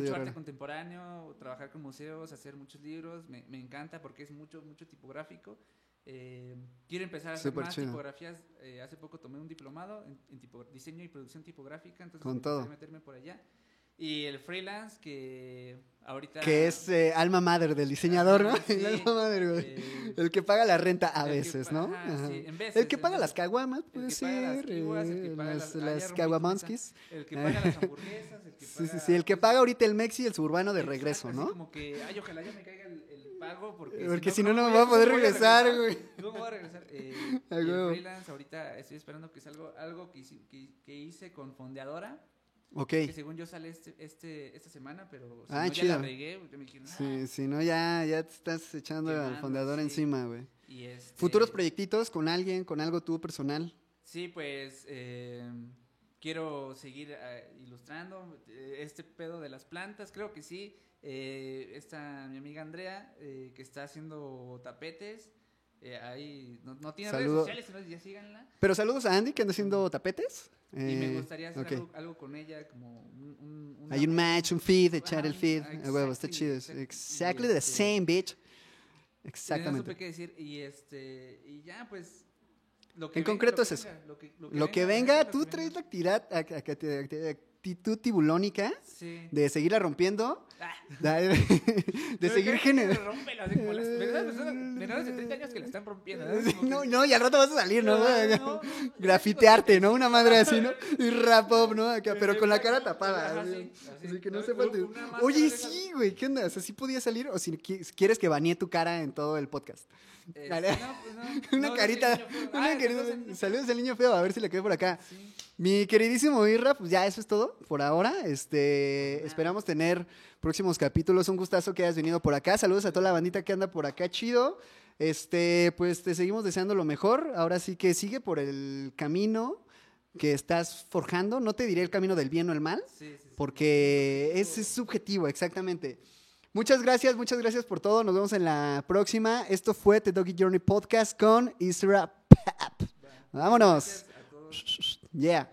mucho arte contemporáneo, trabajar con museos, hacer muchos libros, me, me encanta porque es mucho, mucho tipográfico. Eh, quiero empezar a hacer más tipografías. eh, hace poco tomé un diplomado en, en tipo- diseño y producción tipográfica, entonces Con todo. meterme por allá. Y el freelance que ahorita... Que es eh, alma madre del diseñador, ¿no? Sí, el (laughs) alma madre, güey. eh, el que paga la renta a el que veces, ¿no? ajá, sí, en veces, el que paga las caguamas, El puede paga las ser. kiwas, el que eh, paga las, las- caguamonskis. El que paga las hamburguesas, el que Sí, sí, paga- sí. El que paga ahorita el Mexi y el suburbano de Exacto, regreso, así ¿no? como que, ay, ojalá ya me caiga el, el pago porque, Porque si no, no ¿cómo me voy a poder regresar, güey. ¿Cómo voy a regresar? Eh, (laughs) el freelance ahorita estoy esperando que salga algo que, que, que hice con Fondeadora, Ok. que según yo sale este, este, esta semana, pero si Ah, no, ya chido. la regué, ya me dijeron, "Ah". Sí, si no, ya, ya te estás echando al fundador sí. encima, güey. Y este, ¿Futuros proyectitos con alguien, con algo tú personal? Sí, pues eh, quiero seguir eh, ilustrando eh, este pedo de las plantas, creo que sí. Eh, esta mi amiga Andrea, eh, que está haciendo tapetes, eh, ahí no, no tiene Saludo. redes sociales, sino ya síganla. Pero saludos a Andy que anda haciendo tapetes. y me Eh, gustaría hacer algo, algo con ella, como un... Hay un match, un feed, echar el feed. ah, A huevo, está exactly, chido. exactly. Exactly the este- same, bitch. y No supe Exactamente. qué decir. Y, este, y ya, pues... Lo En concreto lo es eso. venga, Lo que, Lo que venga, tú que traes la venga. actividad, ac- ac- ac- actitud tibulónica Sí. de seguirla rompiendo, Ah. de, (laughs) de seguir generando. Menores de 30 años que la están rompiendo. No, que- no, y al rato vas a salir, ¿no? No, no, no. Grafitearte, ¿no? Una madre así, ¿no? Y rap up, ¿no? Acá, pero con la cara tapada. Así, sí, así. así que no sepa. Oye, sí, güey, ¿qué onda? O sea, ¿sí podía salir? O si quieres que banee tu cara en todo el podcast. Este, no, pues no, (laughs) Una no, carita. una Ah, carita- Saludos al niño feo, a ver si le quedé por acá. Sí. Mi queridísimo Irra, pues ya eso es todo por ahora. Este, esperamos tener próximos capítulos. Un gustazo que hayas venido por acá. Saludos a toda la bandita que anda por acá, chido. Este, pues te seguimos deseando lo mejor. Ahora sí que sigue por el camino que estás forjando. No te diré el camino del bien o el mal, Sí, sí, sí. porque es, es subjetivo, exactamente. Muchas gracias, muchas gracias por todo. Nos vemos en la próxima. Esto fue The Doggy Journey Podcast con Isra Pap. Vámonos. Yeah.